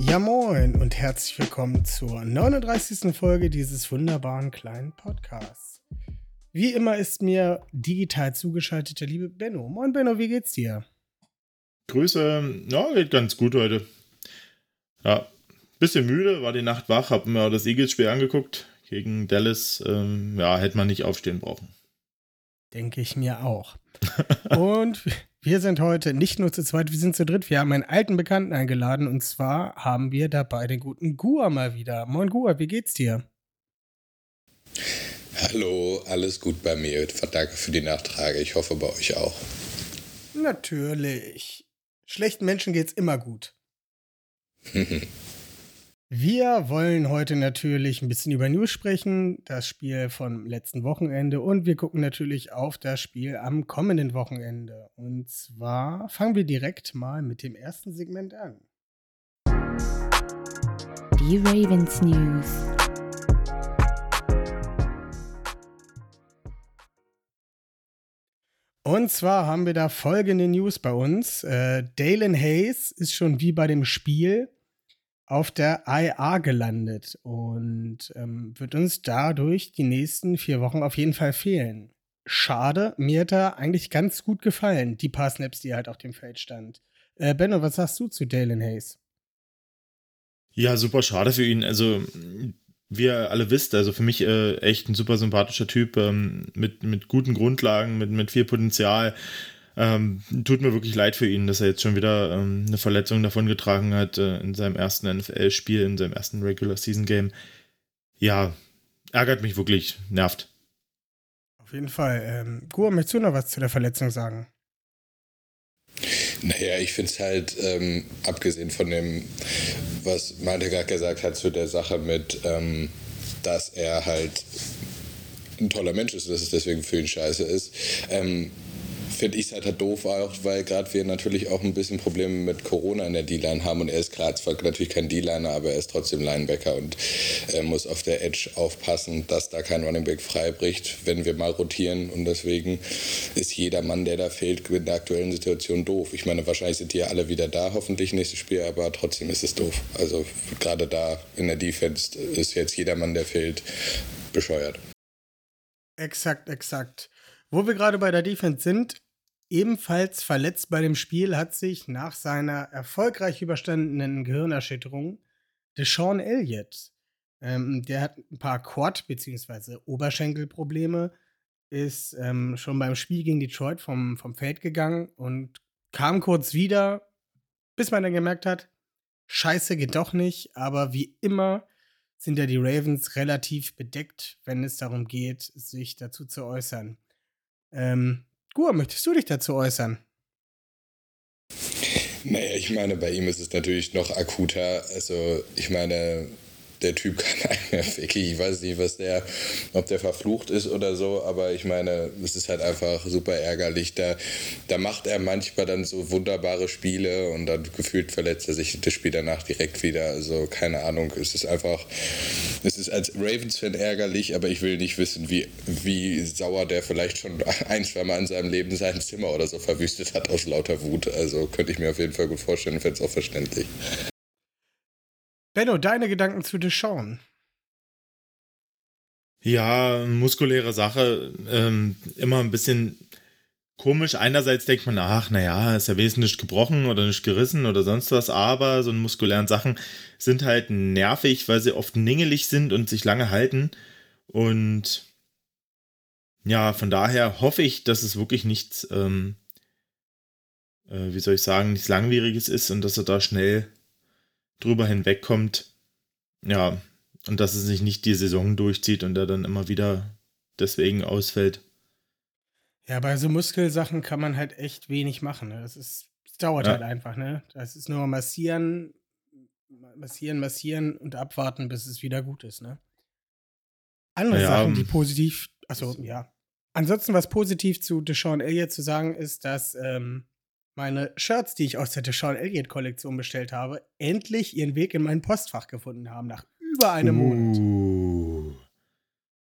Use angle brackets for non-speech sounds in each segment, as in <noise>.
Ja moin und herzlich willkommen zur 39. Folge dieses wunderbaren kleinen Podcasts. Wie immer ist mir digital zugeschaltet der liebe Benno. Moin Benno, wie geht's dir? Grüße, ja, geht ganz gut heute. Ja, bisschen müde, war die Nacht wach, hab mir das Eagles-Spiel angeguckt. Gegen Dallas, ähm, ja, hätte man nicht aufstehen brauchen. Denke ich mir auch. <laughs> und wir sind heute nicht nur zu zweit, wir sind zu dritt. Wir haben einen alten Bekannten eingeladen und zwar haben wir dabei den guten Gua mal wieder. Moin Gua, wie geht's dir? Hallo, alles gut bei mir. Danke für die Nachtrage. Ich hoffe bei euch auch. Natürlich. Schlechten Menschen geht's immer gut. <laughs> Wir wollen heute natürlich ein bisschen über News sprechen, das Spiel vom letzten Wochenende und wir gucken natürlich auf das Spiel am kommenden Wochenende. Und zwar fangen wir direkt mal mit dem ersten Segment an. Die Ravens News. Und zwar haben wir da folgende News bei uns. Äh, Dalen Hayes ist schon wie bei dem Spiel auf der IA gelandet und ähm, wird uns dadurch die nächsten vier Wochen auf jeden Fall fehlen. Schade, mir hat er eigentlich ganz gut gefallen, die paar Snaps, die halt auf dem Feld stand. Äh, Benno, was sagst du zu Dalen Hayes? Ja, super schade für ihn. Also, wie ihr alle wisst, also für mich äh, echt ein super sympathischer Typ ähm, mit, mit guten Grundlagen, mit, mit viel Potenzial. Ähm, tut mir wirklich leid für ihn, dass er jetzt schon wieder ähm, eine Verletzung davongetragen hat äh, in seinem ersten NFL-Spiel, in seinem ersten Regular Season Game. Ja, ärgert mich wirklich, nervt. Auf jeden Fall. Ähm, Gua, möchtest du noch was zu der Verletzung sagen? Naja, ich finde es halt, ähm, abgesehen von dem, was Malte gerade gesagt hat, zu der Sache mit, ähm, dass er halt ein toller Mensch ist, dass es deswegen für ihn scheiße ist, ähm, finde ich es halt, halt doof auch, weil gerade wir natürlich auch ein bisschen Probleme mit Corona in der D-Line haben und er ist gerade zwar natürlich kein D-Liner, aber er ist trotzdem Linebacker und äh, muss auf der Edge aufpassen, dass da kein Running Back frei bricht, wenn wir mal rotieren und deswegen ist jeder Mann, der da fehlt, in der aktuellen Situation doof. Ich meine, wahrscheinlich sind die ja alle wieder da, hoffentlich nächstes Spiel, aber trotzdem ist es doof. Also gerade da in der Defense ist jetzt jeder Mann, der fehlt, bescheuert. Exakt, exakt. Wo wir gerade bei der Defense sind, Ebenfalls verletzt bei dem Spiel hat sich nach seiner erfolgreich überstandenen Gehirnerschütterung Deshaun Elliott. Ähm, der hat ein paar Quad- bzw. Oberschenkelprobleme, ist ähm, schon beim Spiel gegen Detroit vom, vom Feld gegangen und kam kurz wieder, bis man dann gemerkt hat, Scheiße geht doch nicht, aber wie immer sind ja die Ravens relativ bedeckt, wenn es darum geht, sich dazu zu äußern. Ähm, Gur, möchtest du dich dazu äußern? Naja, ich meine, bei ihm ist es natürlich noch akuter. Also, ich meine, der Typ kann <laughs> nicht mehr wirklich, ich weiß nicht, was der, ob der verflucht ist oder so, aber ich meine, es ist halt einfach super ärgerlich. Da, da macht er manchmal dann so wunderbare Spiele und dann gefühlt verletzt er sich das Spiel danach direkt wieder. Also keine Ahnung, es ist einfach, es ist als Ravens-Fan ärgerlich, aber ich will nicht wissen, wie, wie sauer der vielleicht schon <laughs> ein, zwei Mal in seinem Leben sein Zimmer oder so verwüstet hat aus lauter Wut. Also könnte ich mir auf jeden Fall gut vorstellen, fände es auch verständlich. Benno, deine Gedanken zu Deshaun? Ja, muskuläre Sache. Ähm, immer ein bisschen komisch. Einerseits denkt man, ach, naja, ist ja wesentlich gebrochen oder nicht gerissen oder sonst was, aber so muskulären Sachen sind halt nervig, weil sie oft ningelig sind und sich lange halten. Und ja, von daher hoffe ich, dass es wirklich nichts, ähm, äh, wie soll ich sagen, nichts Langwieriges ist und dass er da schnell drüber hinwegkommt. Ja, und dass es sich nicht die Saison durchzieht und er dann immer wieder deswegen ausfällt. Ja, bei so Muskelsachen kann man halt echt wenig machen. Ne? Das ist, es dauert ja. halt einfach, ne? Das ist nur massieren, massieren, massieren und abwarten, bis es wieder gut ist, ne? Andere Ja, Sachen, die positiv, achso, ja. Ansonsten, was positiv zu Deshaun Elliott zu sagen ist, dass ähm, meine Shirts, die ich aus der Deshaun Elliott-Kollektion bestellt habe, endlich ihren Weg in mein Postfach gefunden haben, nach über einem Monat. Uh,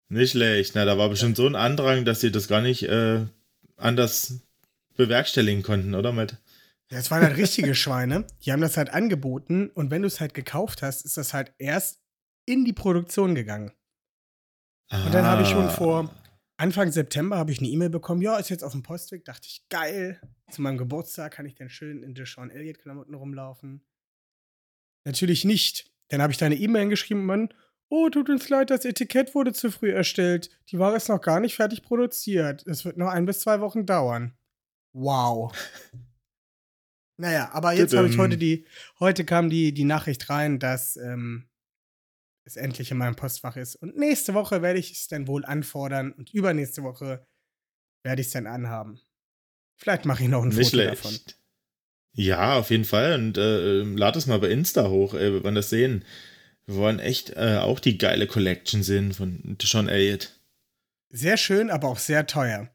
nicht schlecht. Na, da war bestimmt so ein Andrang, dass sie das gar nicht äh, anders bewerkstelligen konnten, oder? Mit Das waren halt richtige <laughs> Schweine. Die haben das halt angeboten und wenn du es halt gekauft hast, ist das halt erst in die Produktion gegangen. Und dann habe ich schon Ah. vor Anfang September habe ich eine E-Mail bekommen, ja, ist jetzt auf dem Postweg. Dachte ich, geil. Zu meinem Geburtstag kann ich dann schön in Deshaun Elliott-Klamotten rumlaufen. Natürlich nicht. Dann habe ich da eine E-Mail geschrieben und man, oh, tut uns leid, das Etikett wurde zu früh erstellt. Die Ware ist noch gar nicht fertig produziert. Es wird noch ein bis zwei Wochen dauern. Wow. <laughs> Naja, aber jetzt habe ich heute die, heute kam die, die Nachricht rein, dass ähm, es endlich in meinem Postfach ist. Und nächste Woche werde ich es dann wohl anfordern und übernächste Woche werde ich es dann anhaben. Vielleicht mache ich noch ein Nicht Foto davon. schlecht. Ja, auf jeden Fall. Und äh, ähm, lad es mal bei Insta hoch, ey, wir wollen das sehen. Wir wollen echt äh, auch die geile Collection sehen von Deshaun Elliott. Sehr schön, aber auch sehr teuer.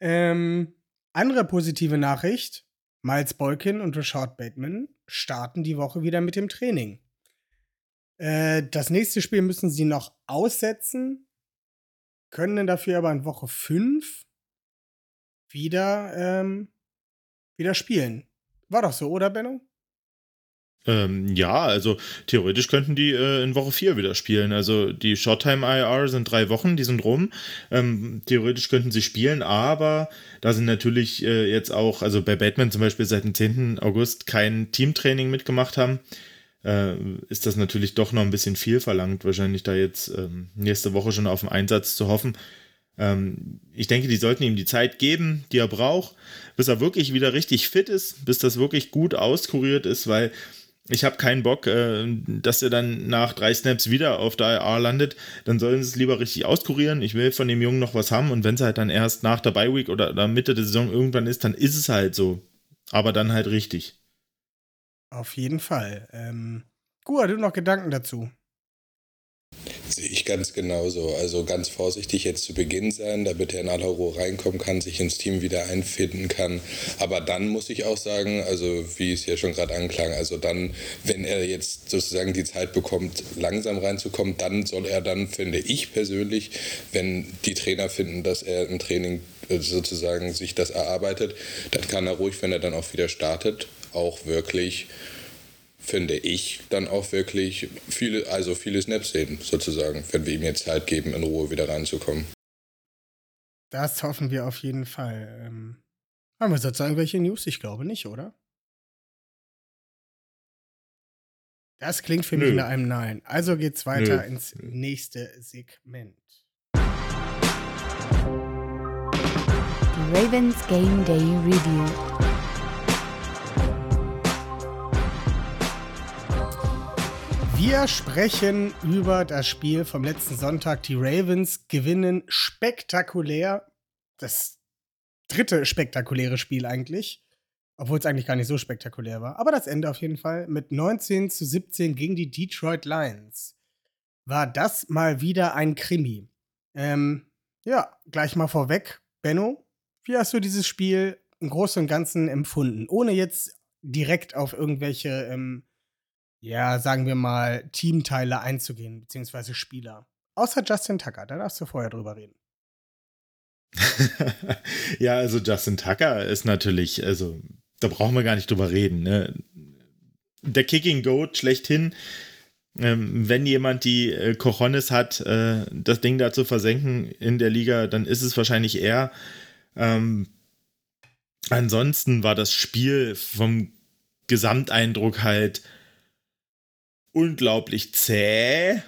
Ähm, andere positive Nachricht: Miles Boykin und Rashad Bateman starten die Woche wieder mit dem Training. Äh, das nächste Spiel müssen sie noch aussetzen, können dann dafür aber in Woche 5 wieder, ähm, wieder spielen. War doch so, oder, Benno? Ähm, ja, also theoretisch könnten die äh, in Woche 4 wieder spielen. Also die Shorttime IR sind drei Wochen, die sind rum. Ähm, theoretisch könnten sie spielen, aber da sind natürlich äh, jetzt auch, also bei Batman zum Beispiel seit dem 10. August kein Teamtraining mitgemacht haben, äh, ist das natürlich doch noch ein bisschen viel verlangt, wahrscheinlich da jetzt ähm, nächste Woche schon auf den Einsatz zu hoffen. Ähm, ich denke, die sollten ihm die Zeit geben, die er braucht, bis er wirklich wieder richtig fit ist, bis das wirklich gut auskuriert ist, weil ich habe keinen Bock, äh, dass er dann nach drei Snaps wieder auf der IR landet. Dann sollen sie es lieber richtig auskurieren. Ich will von dem Jungen noch was haben und wenn es halt dann erst nach der Bye Week oder, oder Mitte der Saison irgendwann ist, dann ist es halt so. Aber dann halt richtig. Auf jeden Fall. Ähm, Gua, du noch Gedanken dazu? Sehe ich ganz genauso. Also ganz vorsichtig jetzt zu Beginn sein, damit er in aller Ruhe reinkommen kann, sich ins Team wieder einfinden kann. Aber dann muss ich auch sagen, also wie es ja schon gerade anklang, also dann, wenn er jetzt sozusagen die Zeit bekommt, langsam reinzukommen, dann soll er dann, finde ich persönlich, wenn die Trainer finden, dass er im Training äh, sozusagen sich das erarbeitet, dann kann er ruhig, wenn er dann auch wieder startet, auch wirklich finde ich, dann auch wirklich viele, also viele Snaps sehen, sozusagen, wenn wir ihm jetzt Zeit geben, in Ruhe wieder reinzukommen. Das hoffen wir auf jeden Fall. Ähm, haben wir sonst irgendwelche News? Ich glaube nicht, oder? Das klingt für mich Nö. nach einem Nein. Also geht's weiter Nö. ins nächste Segment. Ravens Game Day Review. Wir sprechen über das Spiel vom letzten Sonntag. Die Ravens gewinnen spektakulär. Das dritte spektakuläre Spiel eigentlich. Obwohl es eigentlich gar nicht so spektakulär war. Aber das Ende auf jeden Fall mit 19 zu 17 gegen die Detroit Lions. War das mal wieder ein Krimi? Ähm, ja, gleich mal vorweg. Benno, wie hast du dieses Spiel im Großen und Ganzen empfunden? Ohne jetzt direkt auf irgendwelche ähm, ja, sagen wir mal, Teamteile einzugehen, beziehungsweise Spieler. Außer Justin Tucker, da darfst du vorher drüber reden. <laughs> ja, also Justin Tucker ist natürlich, also da brauchen wir gar nicht drüber reden. Ne? Der Kicking Goat schlechthin. Ähm, wenn jemand die äh, Cojones hat, äh, das Ding da zu versenken in der Liga, dann ist es wahrscheinlich er. Ähm, ansonsten war das Spiel vom Gesamteindruck halt unglaublich zäh.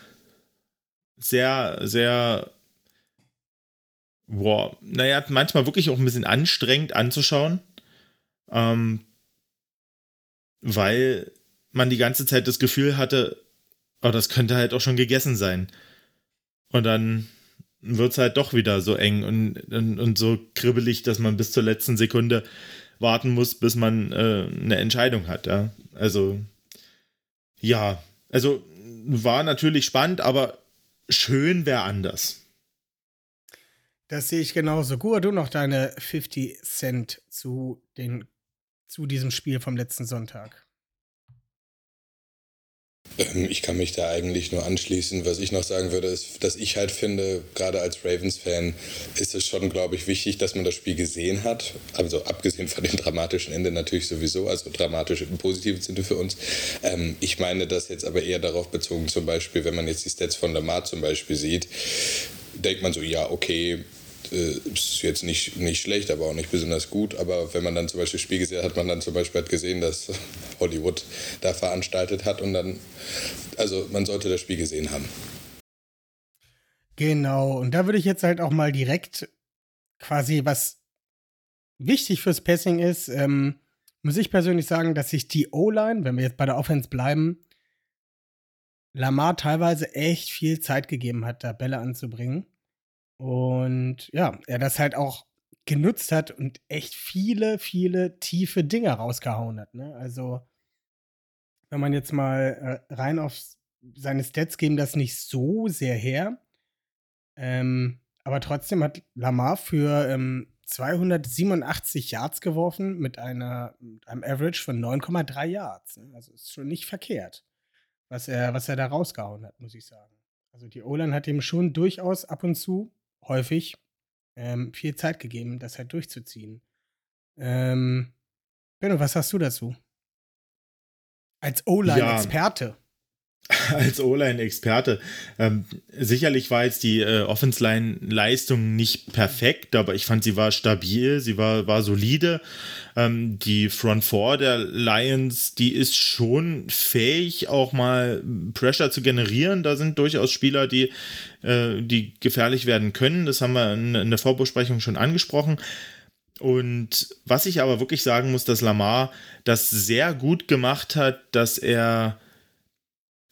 Sehr, sehr boah, naja, manchmal wirklich auch ein bisschen anstrengend anzuschauen. Ähm, weil man die ganze Zeit das Gefühl hatte, oh, das könnte halt auch schon gegessen sein. Und dann wird es halt doch wieder so eng und, und, und so kribbelig, dass man bis zur letzten Sekunde warten muss, bis man äh, eine Entscheidung hat. Ja? Also, ja, also war natürlich spannend, aber schön wäre anders. Das sehe ich genauso. Gua, du noch deine 50 Cent zu, den, zu diesem Spiel vom letzten Sonntag. Ähm, ich kann mich da eigentlich nur anschließen. Was ich noch sagen würde, ist, dass ich halt finde, gerade als Ravens-Fan ist es schon, glaube ich, wichtig, dass man das Spiel gesehen hat. Also abgesehen von dem dramatischen Ende natürlich sowieso, also dramatisch im positiven Sinne für uns. Ähm, ich meine das jetzt aber eher darauf bezogen, zum Beispiel, wenn man jetzt die Stats von Lamar zum Beispiel sieht, denkt man so, ja, okay, äh, ist jetzt nicht, nicht schlecht, aber auch nicht besonders gut. Aber wenn man dann zum Beispiel das Spiel gesehen hat, hat man dann zum Beispiel halt gesehen, dass <laughs> Hollywood da veranstaltet hat und dann, also man sollte das Spiel gesehen haben. Genau, und da würde ich jetzt halt auch mal direkt quasi, was wichtig fürs Passing ist, ähm, muss ich persönlich sagen, dass sich die O-Line, wenn wir jetzt bei der Offense bleiben, Lamar teilweise echt viel Zeit gegeben hat, da Bälle anzubringen. Und ja, er das halt auch genutzt hat und echt viele, viele tiefe Dinge rausgehauen hat. Ne? Also, wenn man jetzt mal äh, rein auf seine Stats geben das nicht so sehr her. Ähm, aber trotzdem hat Lamar für ähm, 287 Yards geworfen mit, einer, mit einem Average von 9,3 Yards. Ne? Also ist schon nicht verkehrt, was er, was er da rausgehauen hat, muss ich sagen. Also die O-Line hat ihm schon durchaus ab und zu häufig ähm, viel Zeit gegeben, das halt durchzuziehen. Ähm, Benno, was hast du dazu? Als O-Line-Experte. Ja, <laughs> als O-Line-Experte. Ähm, sicherlich war jetzt die äh, Offense-Line-Leistung nicht perfekt, aber ich fand, sie war stabil, sie war, war solide. Ähm, die Front Four der Lions, die ist schon fähig, auch mal Pressure zu generieren. Da sind durchaus Spieler, die, äh, die gefährlich werden können. Das haben wir in, in der Vorbesprechung schon angesprochen. Und was ich aber wirklich sagen muss, dass Lamar das sehr gut gemacht hat, dass er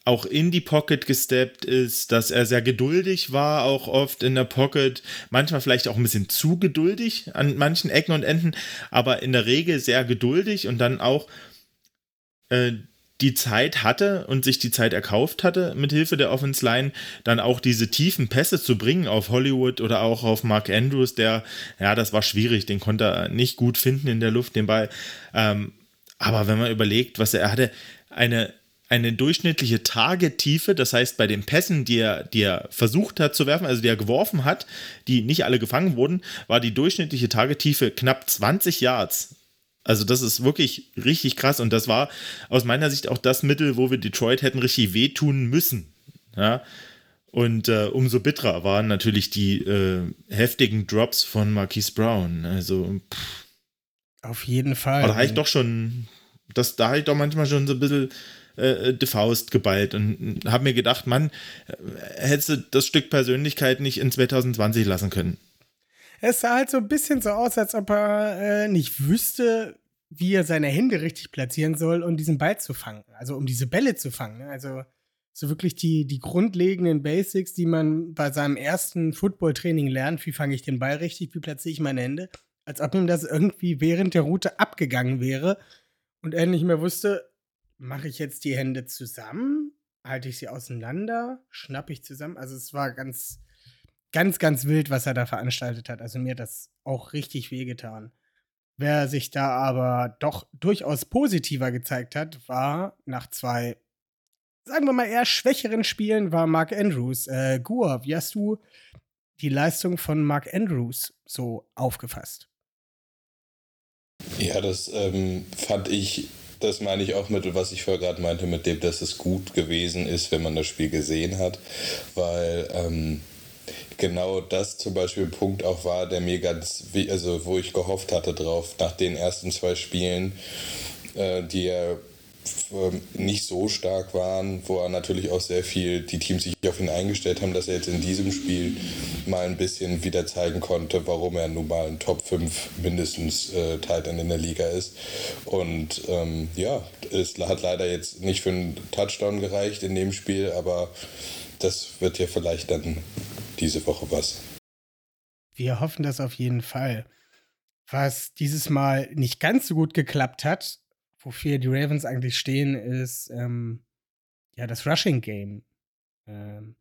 auch in die Pocket gesteppt ist, dass er sehr geduldig war, auch oft in der Pocket, manchmal vielleicht auch ein bisschen zu geduldig an manchen Ecken und Enden, aber in der Regel sehr geduldig und dann auch äh, die Zeit hatte und sich die Zeit erkauft hatte, mit Hilfe der Offense Line dann auch diese tiefen Pässe zu bringen auf Hollywood oder auch auf Mark Andrews, der, ja, das war schwierig, den konnte er nicht gut finden in der Luft, den Ball. Ähm, aber wenn man überlegt, was er, er hatte, eine eine durchschnittliche Tagetiefe, das heißt bei den Pässen, die er, die er versucht hat zu werfen, also die er geworfen hat, die nicht alle gefangen wurden, war die durchschnittliche Tagetiefe knapp 20 Yards. Also das ist wirklich richtig krass und das war aus meiner Sicht auch das Mittel, wo wir Detroit hätten richtig wehtun müssen. Ja? Und äh, umso bitterer waren natürlich die äh, heftigen Drops von Marquise Brown. Also pff. auf jeden Fall. Aber da habe ich doch schon, das, da habe ich doch manchmal schon so ein bisschen äh, die Faust geballt und habe mir gedacht, Mann, äh, hättest du das Stück Persönlichkeit nicht in 2020 lassen können. Es sah halt so ein bisschen so aus, als ob er äh, nicht wüsste, wie er seine Hände richtig platzieren soll, um diesen Ball zu fangen. Also um diese Bälle zu fangen. Ne? Also so wirklich die, die grundlegenden Basics, die man bei seinem ersten Footballtraining lernt. Wie fange ich den Ball richtig? Wie platziere ich meine Hände? Als ob ihm das irgendwie während der Route abgegangen wäre und er nicht mehr wusste, mache ich jetzt die Hände zusammen? Halte ich sie auseinander? Schnappe ich zusammen? Also es war ganz, ganz, ganz wild, was er da veranstaltet hat. Also mir hat das auch richtig wehgetan. Wer sich da aber doch durchaus positiver gezeigt hat, war nach zwei, sagen wir mal, eher schwächeren Spielen, war Mark Andrews. Äh, Gua, wie hast du die Leistung von Mark Andrews so aufgefasst? Ja, das ähm, fand ich das meine ich auch mit, was ich vorher gerade meinte, mit dem, dass es gut gewesen ist, wenn man das Spiel gesehen hat, weil ähm, genau das zum Beispiel ein Punkt auch war, der mir ganz, also wo ich gehofft hatte drauf, nach den ersten zwei Spielen, äh, die ähm, nicht so stark waren, wo er natürlich auch sehr viel die Teams sich auf ihn eingestellt haben, dass er jetzt in diesem Spiel mal ein bisschen wieder zeigen konnte, warum er nun mal ein Top 5 mindestens äh, Titan in der Liga ist. Und ähm, ja, es hat leider jetzt nicht für einen Touchdown gereicht in dem Spiel, aber das wird ja vielleicht dann diese Woche was. Wir hoffen das auf jeden Fall. Was dieses Mal nicht ganz so gut geklappt hat, wofür die Ravens eigentlich stehen, ist ähm, ja, das Rushing Game. Ähm,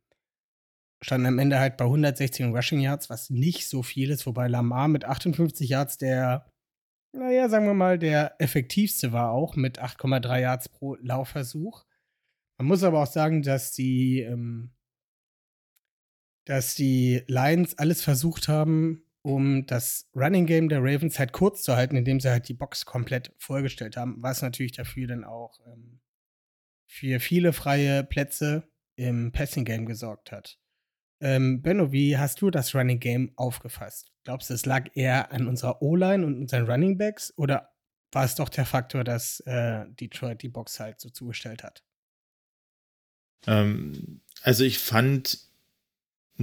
standen am Ende halt bei 116 Rushing Yards, was nicht so viel ist, wobei Lamar mit 58 Yards der, naja, sagen wir mal, der effektivste war auch mit 8,3 Yards pro Laufversuch. Man muss aber auch sagen, dass die, ähm, dass die Lions alles versucht haben, um das Running Game der Ravens halt kurz zu halten, indem sie halt die Box komplett vollgestellt haben, was natürlich dafür dann auch ähm, für viele freie Plätze im Passing Game gesorgt hat. Ähm, Benno, wie hast du das Running Game aufgefasst? Glaubst du, es lag eher an unserer O-Line und unseren Running Backs oder war es doch der Faktor, dass äh, Detroit die Box halt so zugestellt hat? Ähm, also ich fand,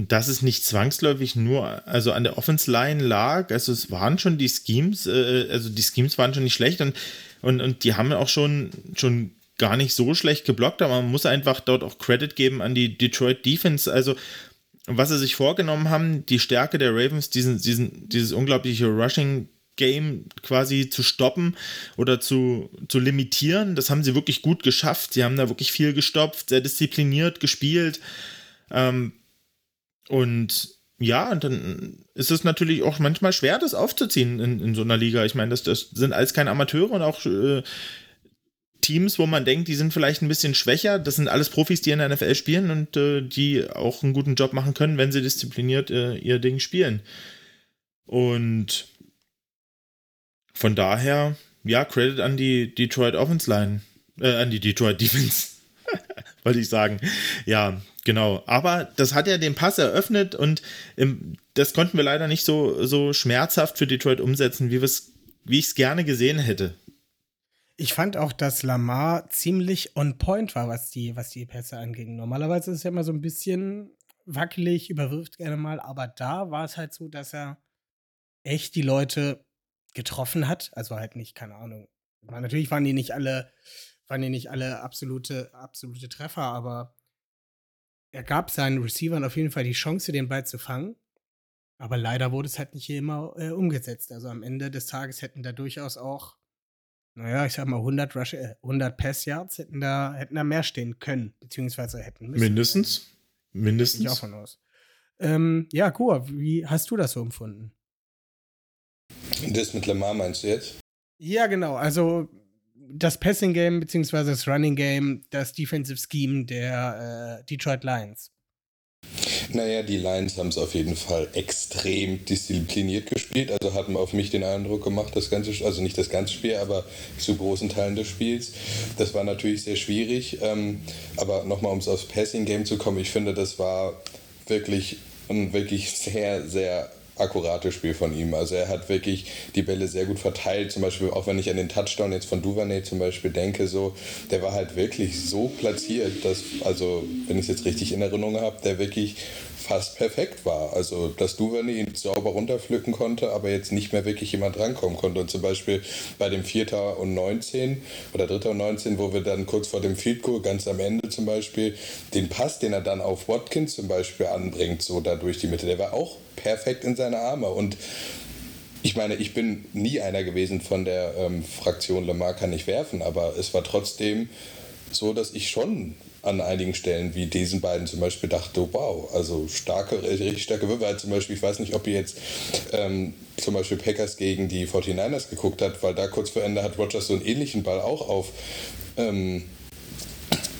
dass es nicht zwangsläufig nur also an der Offense Line lag. Also es waren schon die Schemes, äh, also die Schemes waren schon nicht schlecht und, und, und die haben auch schon, schon gar nicht so schlecht geblockt, aber man muss einfach dort auch Credit geben an die Detroit Defense. Also was sie sich vorgenommen haben, die Stärke der Ravens, diesen, diesen, dieses unglaubliche Rushing Game quasi zu stoppen oder zu, zu limitieren. Das haben sie wirklich gut geschafft. Sie haben da wirklich viel gestopft, sehr diszipliniert gespielt. Ähm, und ja, und dann ist es natürlich auch manchmal schwer, das aufzuziehen in, in so einer Liga. Ich meine, das, das sind alles keine Amateure und auch äh, Teams, wo man denkt, die sind vielleicht ein bisschen schwächer. Das sind alles Profis, die in der NFL spielen und äh, die auch einen guten Job machen können, wenn sie diszipliniert äh, ihr Ding spielen. Und von daher, ja, Credit an die Detroit Offense Line, äh, an die Detroit <laughs> Defense, <laughs> wollte ich sagen. Ja, genau. Aber das hat ja den Pass eröffnet und ähm, das konnten wir leider nicht so, so schmerzhaft für Detroit umsetzen, wie, wie ich es gerne gesehen hätte. Ich fand auch, dass Lamar ziemlich on point war, was die, was die Pässe anging. Normalerweise ist es ja immer so ein bisschen wackelig, überwirft gerne mal, aber da war es halt so, dass er echt die Leute getroffen hat. Also halt nicht, keine Ahnung. Natürlich waren die nicht alle, waren die nicht alle absolute, absolute Treffer, aber er gab seinen Receivern auf jeden Fall die Chance, den Ball zu fangen. Aber leider wurde es halt nicht immer äh, umgesetzt. Also am Ende des Tages hätten da durchaus auch naja, ich sag mal 100, Rush, äh, 100 Pass-Yards hätten da, hätten da mehr stehen können, beziehungsweise hätten müssen. Mindestens. Mindestens. Ich auch von aus. Ähm, ja, Kua, wie hast du das so empfunden? Das mit Lamar meinst du jetzt? Ja, genau. Also das Passing Game beziehungsweise das Running Game, das Defensive Scheme der äh, Detroit Lions. Naja, die Lions haben es auf jeden Fall extrem diszipliniert gespielt. Also hat man auf mich den Eindruck gemacht, das ganze, also nicht das ganze Spiel, aber zu großen Teilen des Spiels. Das war natürlich sehr schwierig. Ähm, aber nochmal, um es aufs Passing-Game zu kommen, ich finde, das war wirklich wirklich sehr, sehr akkurates Spiel von ihm. Also er hat wirklich die Bälle sehr gut verteilt. Zum Beispiel, auch wenn ich an den Touchdown jetzt von Duvernay zum Beispiel denke, so, der war halt wirklich so platziert, dass, also wenn ich es jetzt richtig in Erinnerung habe, der wirklich fast perfekt war. Also, dass Duvernay ihn sauber runterpflücken konnte, aber jetzt nicht mehr wirklich jemand rankommen konnte. Und zum Beispiel bei dem Vierter und 19 oder Dritter und 19, wo wir dann kurz vor dem Field Goal, ganz am Ende zum Beispiel, den Pass, den er dann auf Watkins zum Beispiel anbringt, so da durch die Mitte, der war auch perfekt in seine Arme. Und ich meine, ich bin nie einer gewesen von der ähm, Fraktion Lamar kann nicht werfen, aber es war trotzdem so, dass ich schon an einigen Stellen wie diesen beiden zum Beispiel dachte, wow, also starke, richtig starke Würfe. Halt zum Beispiel, ich weiß nicht, ob ihr jetzt ähm, zum Beispiel Packers gegen die 49ers geguckt habt, weil da kurz vor Ende hat Rogers so einen ähnlichen Ball auch auf ähm,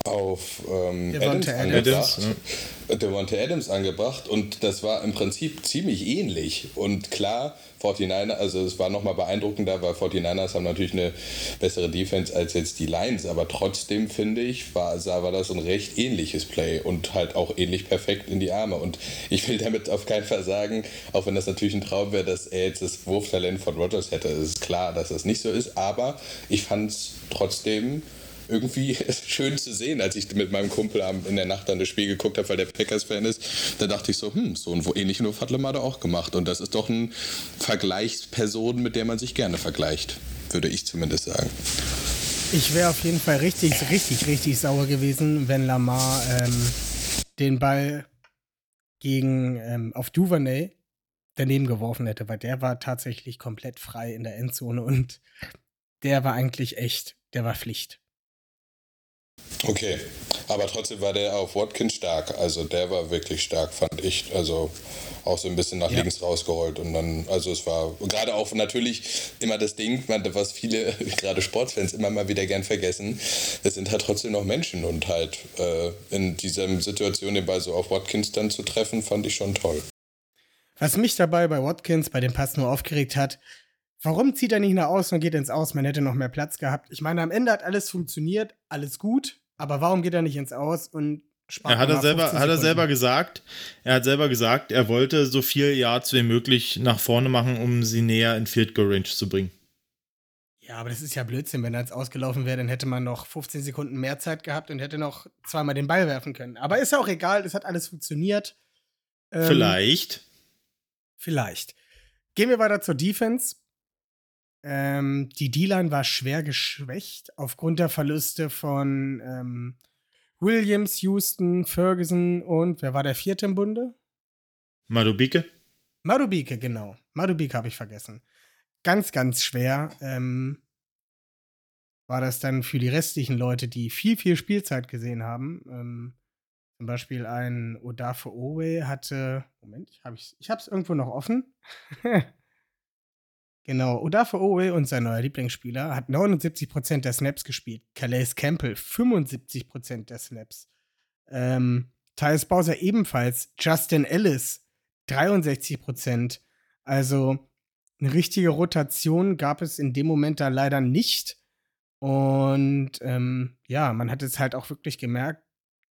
auf ähm, Adams, Adams angebracht. Ja. Devonta Adams angebracht und das war im Prinzip ziemlich ähnlich. Und klar, 49 also es war nochmal beeindruckender, weil 49ers haben natürlich eine bessere Defense als jetzt die Lions, aber trotzdem finde ich, war, war das ein recht ähnliches Play und halt auch ähnlich perfekt in die Arme. Und ich will damit auf keinen Fall sagen, auch wenn das natürlich ein Traum wäre, dass er jetzt das Wurftalent von Rogers hätte. Es ist klar, dass das nicht so ist, aber ich fand es trotzdem irgendwie <laughs> schön zu sehen, als ich mit meinem Kumpel in der Nacht dann das Spiel geguckt habe, weil der Packers-Fan ist. Da dachte ich so, hm, so einen ähnlichen Wurf hat Lamar auch gemacht. Und das ist doch eine Vergleichsperson, mit der man sich gerne vergleicht, würde ich zumindest sagen. Ich wäre auf jeden Fall richtig, richtig, richtig sauer gewesen, wenn Lamar ähm, den Ball gegen ähm, auf Duvernay daneben geworfen hätte, weil der war tatsächlich komplett frei in der Endzone und der war eigentlich echt, der war Pflicht. Okay, Aber trotzdem war der auf Watkins stark. Also der war wirklich stark, fand ich. Also auch so ein bisschen nach Ja. links rausgerollt. Und dann, also es war gerade auch natürlich immer das Ding, was viele, <laughs> gerade Sportfans, immer mal wieder gern vergessen. Es sind halt trotzdem noch Menschen und halt äh, in dieser Situation den Ball so auf Watkins dann zu treffen, fand ich schon toll. Was mich dabei bei Watkins bei dem Pass nur aufgeregt hat, warum zieht er nicht nach außen und geht ins Aus? Man hätte noch mehr Platz gehabt. Ich meine, am Ende hat alles funktioniert, alles gut, aber warum geht er nicht ins Aus und spart Er hat er selber, 15 hat er selber gesagt, er hat selber gesagt, er wollte so viel Yards wie möglich nach vorne machen, um sie näher in Field Goal Range zu bringen. Ja, aber das ist ja Blödsinn. Wenn er jetzt ausgelaufen wäre, dann hätte man noch 15 Sekunden mehr Zeit gehabt und hätte noch zweimal den Ball werfen können. Aber ist ja auch egal, es hat alles funktioniert. Ähm, Vielleicht. Vielleicht. Gehen wir weiter zur Defense. Ähm, die D-Line war schwer geschwächt aufgrund der Verluste von ähm, Williams, Houston, Ferguson und wer war der vierte im Bunde? Madubike? Madubike, genau. Madubike habe ich vergessen. Ganz, ganz schwer ähm, war das dann für die restlichen Leute, die viel, viel Spielzeit gesehen haben. Ähm, zum Beispiel ein Odafe Owe hatte. Moment, ich habe es ich irgendwo noch offen. <laughs> genau, Odafe Owe und sein neuer Lieblingsspieler hat 79% der Snaps gespielt. Calais Campbell 75% der Snaps. Ähm, Thais Bowser ebenfalls. Justin Ellis 63 Prozent. Also eine richtige Rotation gab es in dem Moment da leider nicht. Und ähm, ja, man hat es halt auch wirklich gemerkt,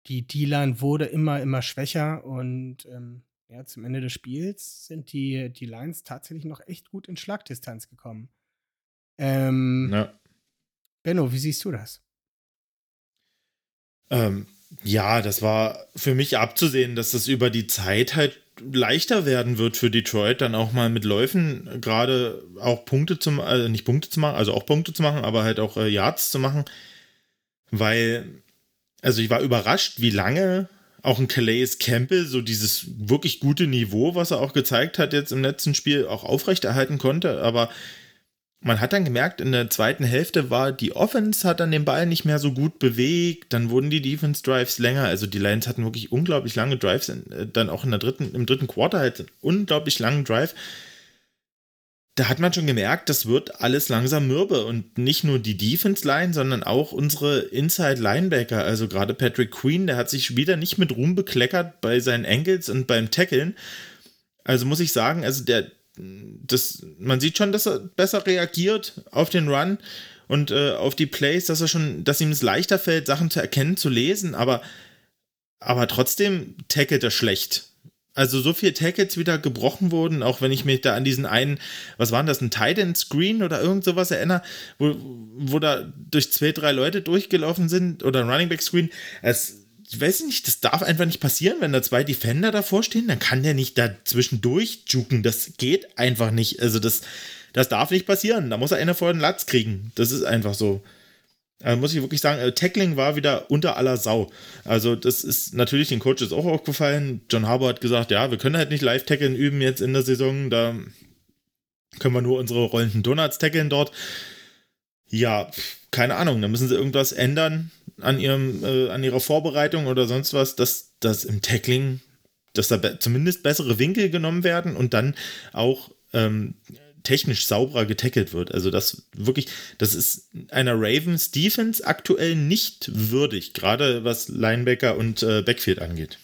die D-Line wurde immer, immer schwächer und ähm, ja, zum Ende des Spiels sind die, die Lines tatsächlich noch echt gut in Schlagdistanz gekommen. Ähm, Ja. Benno, wie siehst du das? Ähm, ja, das war für mich abzusehen, dass das über die Zeit halt leichter werden wird für Detroit, dann auch mal mit Läufen gerade auch Punkte zu machen, also nicht Punkte zu machen, also auch Punkte zu machen, aber halt auch äh, Yards zu machen, weil, also ich war überrascht, wie lange auch ein Calais Campbell so dieses wirklich gute Niveau, was er auch gezeigt hat jetzt im letzten Spiel, auch aufrechterhalten konnte, aber man hat dann gemerkt, in der zweiten Hälfte war die Offense hat dann den Ball nicht mehr so gut bewegt, dann wurden die Defense Drives länger, also die Lions hatten wirklich unglaublich lange Drives, äh, dann auch in der dritten, im dritten Quarter halt einen unglaublich langen Drive. Da hat man schon gemerkt, das wird alles langsam mürbe und nicht nur die Defense Line, sondern auch unsere Inside Linebacker, also gerade Patrick Queen, der hat sich wieder nicht mit Ruhm bekleckert bei seinen Angles und beim Tackeln. Also muss ich sagen, also der, das, man sieht schon, dass er besser reagiert auf den Run und äh, auf die Plays, dass er schon, dass ihm es leichter fällt, Sachen zu erkennen, zu lesen, aber, aber trotzdem tackelt er schlecht. Also so viele Tackles wieder gebrochen wurden, auch wenn ich mich da an diesen einen, was war denn das, ein Titan Screen oder irgend sowas erinnere, wo, wo da durch zwei, drei Leute durchgelaufen sind oder ein Running Back Screen. Es, ich weiß nicht, das darf einfach nicht passieren, wenn da zwei Defender davor stehen, dann kann der nicht da zwischendurch juken. Das geht einfach nicht. Also das, das darf nicht passieren. Da muss er einer vor den Latz kriegen. Das ist einfach so. Also muss ich wirklich sagen, äh, Tackling war wieder unter aller Sau. Also, das ist natürlich den Coaches auch aufgefallen. John Harbour hat gesagt, ja, wir können halt nicht Live-Tackeln üben jetzt in der Saison. Da können wir nur unsere rollenden Donuts tackeln dort. Ja, keine Ahnung, da müssen sie irgendwas ändern an, ihrem, äh, an ihrer Vorbereitung oder sonst was, dass das im Tackling, dass da be zumindest bessere Winkel genommen werden und dann auch ähm, technisch sauberer getackelt wird. Also das wirklich, das ist einer Ravens Defense aktuell nicht würdig, gerade was Linebacker und äh, Backfield angeht.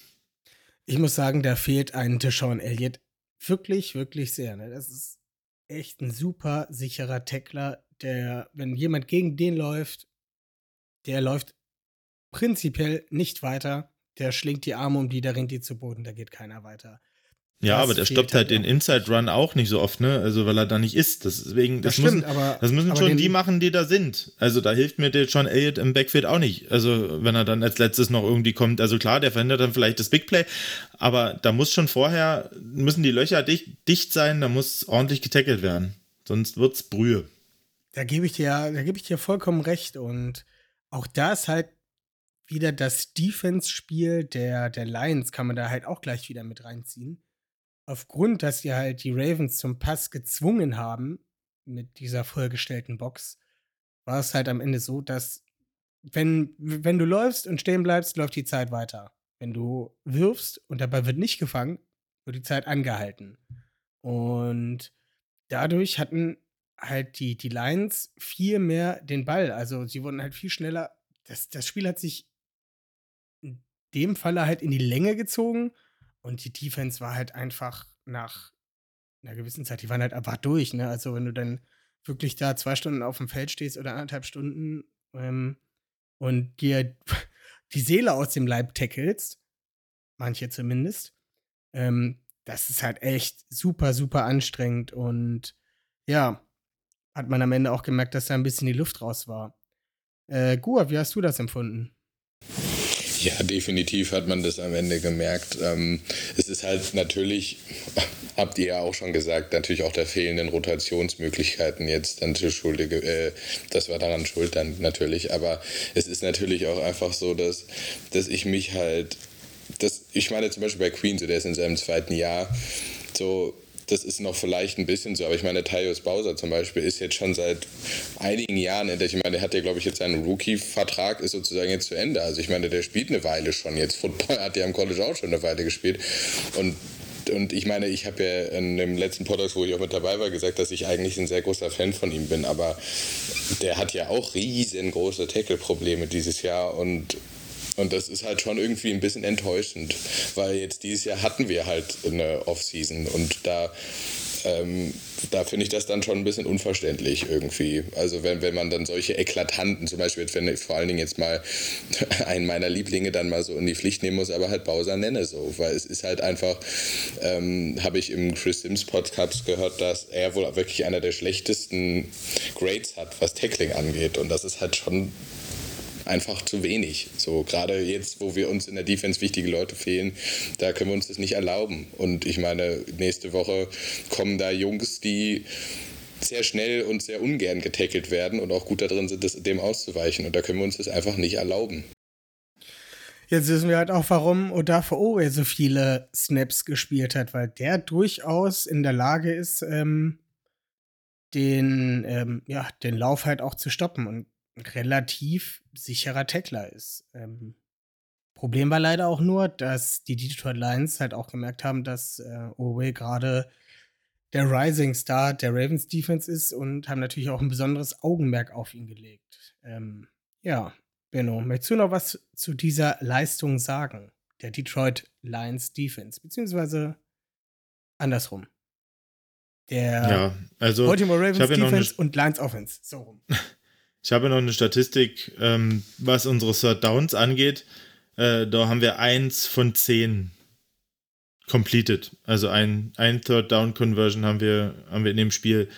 Ich muss sagen, da fehlt ein Deshaun Elliott wirklich, wirklich sehr. Ne? Das ist echt ein super sicherer Tackler, der, wenn jemand gegen den läuft, der läuft prinzipiell nicht weiter. Der schlingt die Arme um die, der ringt die zu Boden, da geht keiner weiter. Ja, Das aber der stoppt halt halt den. Inside Run auch nicht so oft, ne? Also weil er da nicht ist. Deswegen, das, Das stimmt, müssen, aber- das müssen aber schon die machen, die da sind. Also da hilft mir der John Elliott im Backfield auch nicht. Also wenn er dann als letztes noch irgendwie kommt, also klar, der verhindert dann vielleicht das Big Play, aber da muss schon vorher, müssen die Löcher dicht, dicht sein, da muss ordentlich getackelt werden. Sonst wird's Brühe. Da gebe ich dir, da gebe ich dir vollkommen recht. Und auch da ist halt wieder das Defense-Spiel der, der Lions, kann man da halt auch gleich wieder mit reinziehen. Aufgrund, dass sie halt die Ravens zum Pass gezwungen haben, mit dieser vollgestellten Box, war es halt am Ende so, dass wenn, wenn du läufst und stehen bleibst, läuft die Zeit weiter. Wenn du wirfst und dabei wird nicht gefangen, wird die Zeit angehalten. Und dadurch hatten halt die, die Lions viel mehr den Ball. Also sie wurden halt viel schneller. Das, das Spiel hat sich in dem Falle halt in die Länge gezogen und die Defense war halt einfach nach einer gewissen Zeit, die waren halt einfach durch. Ne? Also wenn du dann wirklich da zwei Stunden auf dem Feld stehst oder anderthalb Stunden ähm, und dir <laughs> die Seele aus dem Leib tackelst, manche zumindest, ähm, das ist halt echt super, super anstrengend und ja, hat man am Ende auch gemerkt, dass da ein bisschen die Luft raus war. Äh, Gua, wie hast du das empfunden? Ja, definitiv hat man das am Ende gemerkt. Ähm, es ist halt natürlich, <laughs> habt ihr ja auch schon gesagt, natürlich auch der fehlenden Rotationsmöglichkeiten jetzt dann zu Schulde, äh, das war daran schuld dann natürlich. Aber es ist natürlich auch einfach so, dass, dass ich mich halt, das, ich meine zum Beispiel bei Queen, so der ist in seinem zweiten Jahr, so das ist noch vielleicht ein bisschen so, aber ich meine, Tyus Bowser zum Beispiel ist jetzt schon seit einigen Jahren, ich meine, der hat ja, glaube ich, jetzt seinen Rookie-Vertrag ist sozusagen jetzt zu Ende. Also ich meine, der spielt eine Weile schon jetzt. Football hat ja im College auch schon eine Weile gespielt. Und und ich meine, ich habe ja in dem letzten Podcast, wo ich auch mit dabei war, gesagt, dass ich eigentlich ein sehr großer Fan von ihm bin. Aber der hat ja auch riesengroße Tackle-Probleme dieses Jahr. Und und das ist halt schon irgendwie ein bisschen enttäuschend, weil jetzt dieses Jahr hatten wir halt eine Off-Season und da ähm, da finde ich das dann schon ein bisschen unverständlich irgendwie. Also wenn, wenn man dann solche eklatanten, zum Beispiel wenn ich vor allen Dingen jetzt mal <laughs> einen meiner Lieblinge dann mal so in die Pflicht nehmen muss, aber halt Bowser nenne so, weil es ist halt einfach, ähm, habe ich im Chris Sims Podcast gehört, dass er wohl wirklich einer der schlechtesten Grades hat, was Tackling angeht und das ist halt schon einfach zu wenig. So gerade jetzt, wo wir uns in der Defense wichtige Leute fehlen, da können wir uns das nicht erlauben. Und ich meine, nächste Woche kommen da Jungs, die sehr schnell und sehr ungern getackelt werden und auch gut darin sind, das, dem auszuweichen. Und da können wir uns das einfach nicht erlauben. Jetzt wissen wir halt auch, warum Odafe so viele Snaps gespielt hat, weil der durchaus in der Lage ist, ähm, den, ähm, ja, den Lauf halt auch zu stoppen. Und relativ sicherer Tackler ist. Ähm, Problem war leider auch nur, dass die Detroit Lions halt auch gemerkt haben, dass äh, Owe gerade der Rising Star der Ravens Defense ist und haben natürlich auch ein besonderes Augenmerk auf ihn gelegt. Ähm, ja, Benno, möchtest du noch was zu dieser Leistung sagen? Der Detroit Lions Defense, beziehungsweise andersrum. Der ja, also, Baltimore Ravens Defense und Lions Offense. So rum. <laughs> Ich habe noch eine Statistik, ähm, was unsere Third Downs angeht. Äh, da haben wir eins von zehn completed. Also ein, ein Third Down Conversion haben wir, haben wir in dem Spiel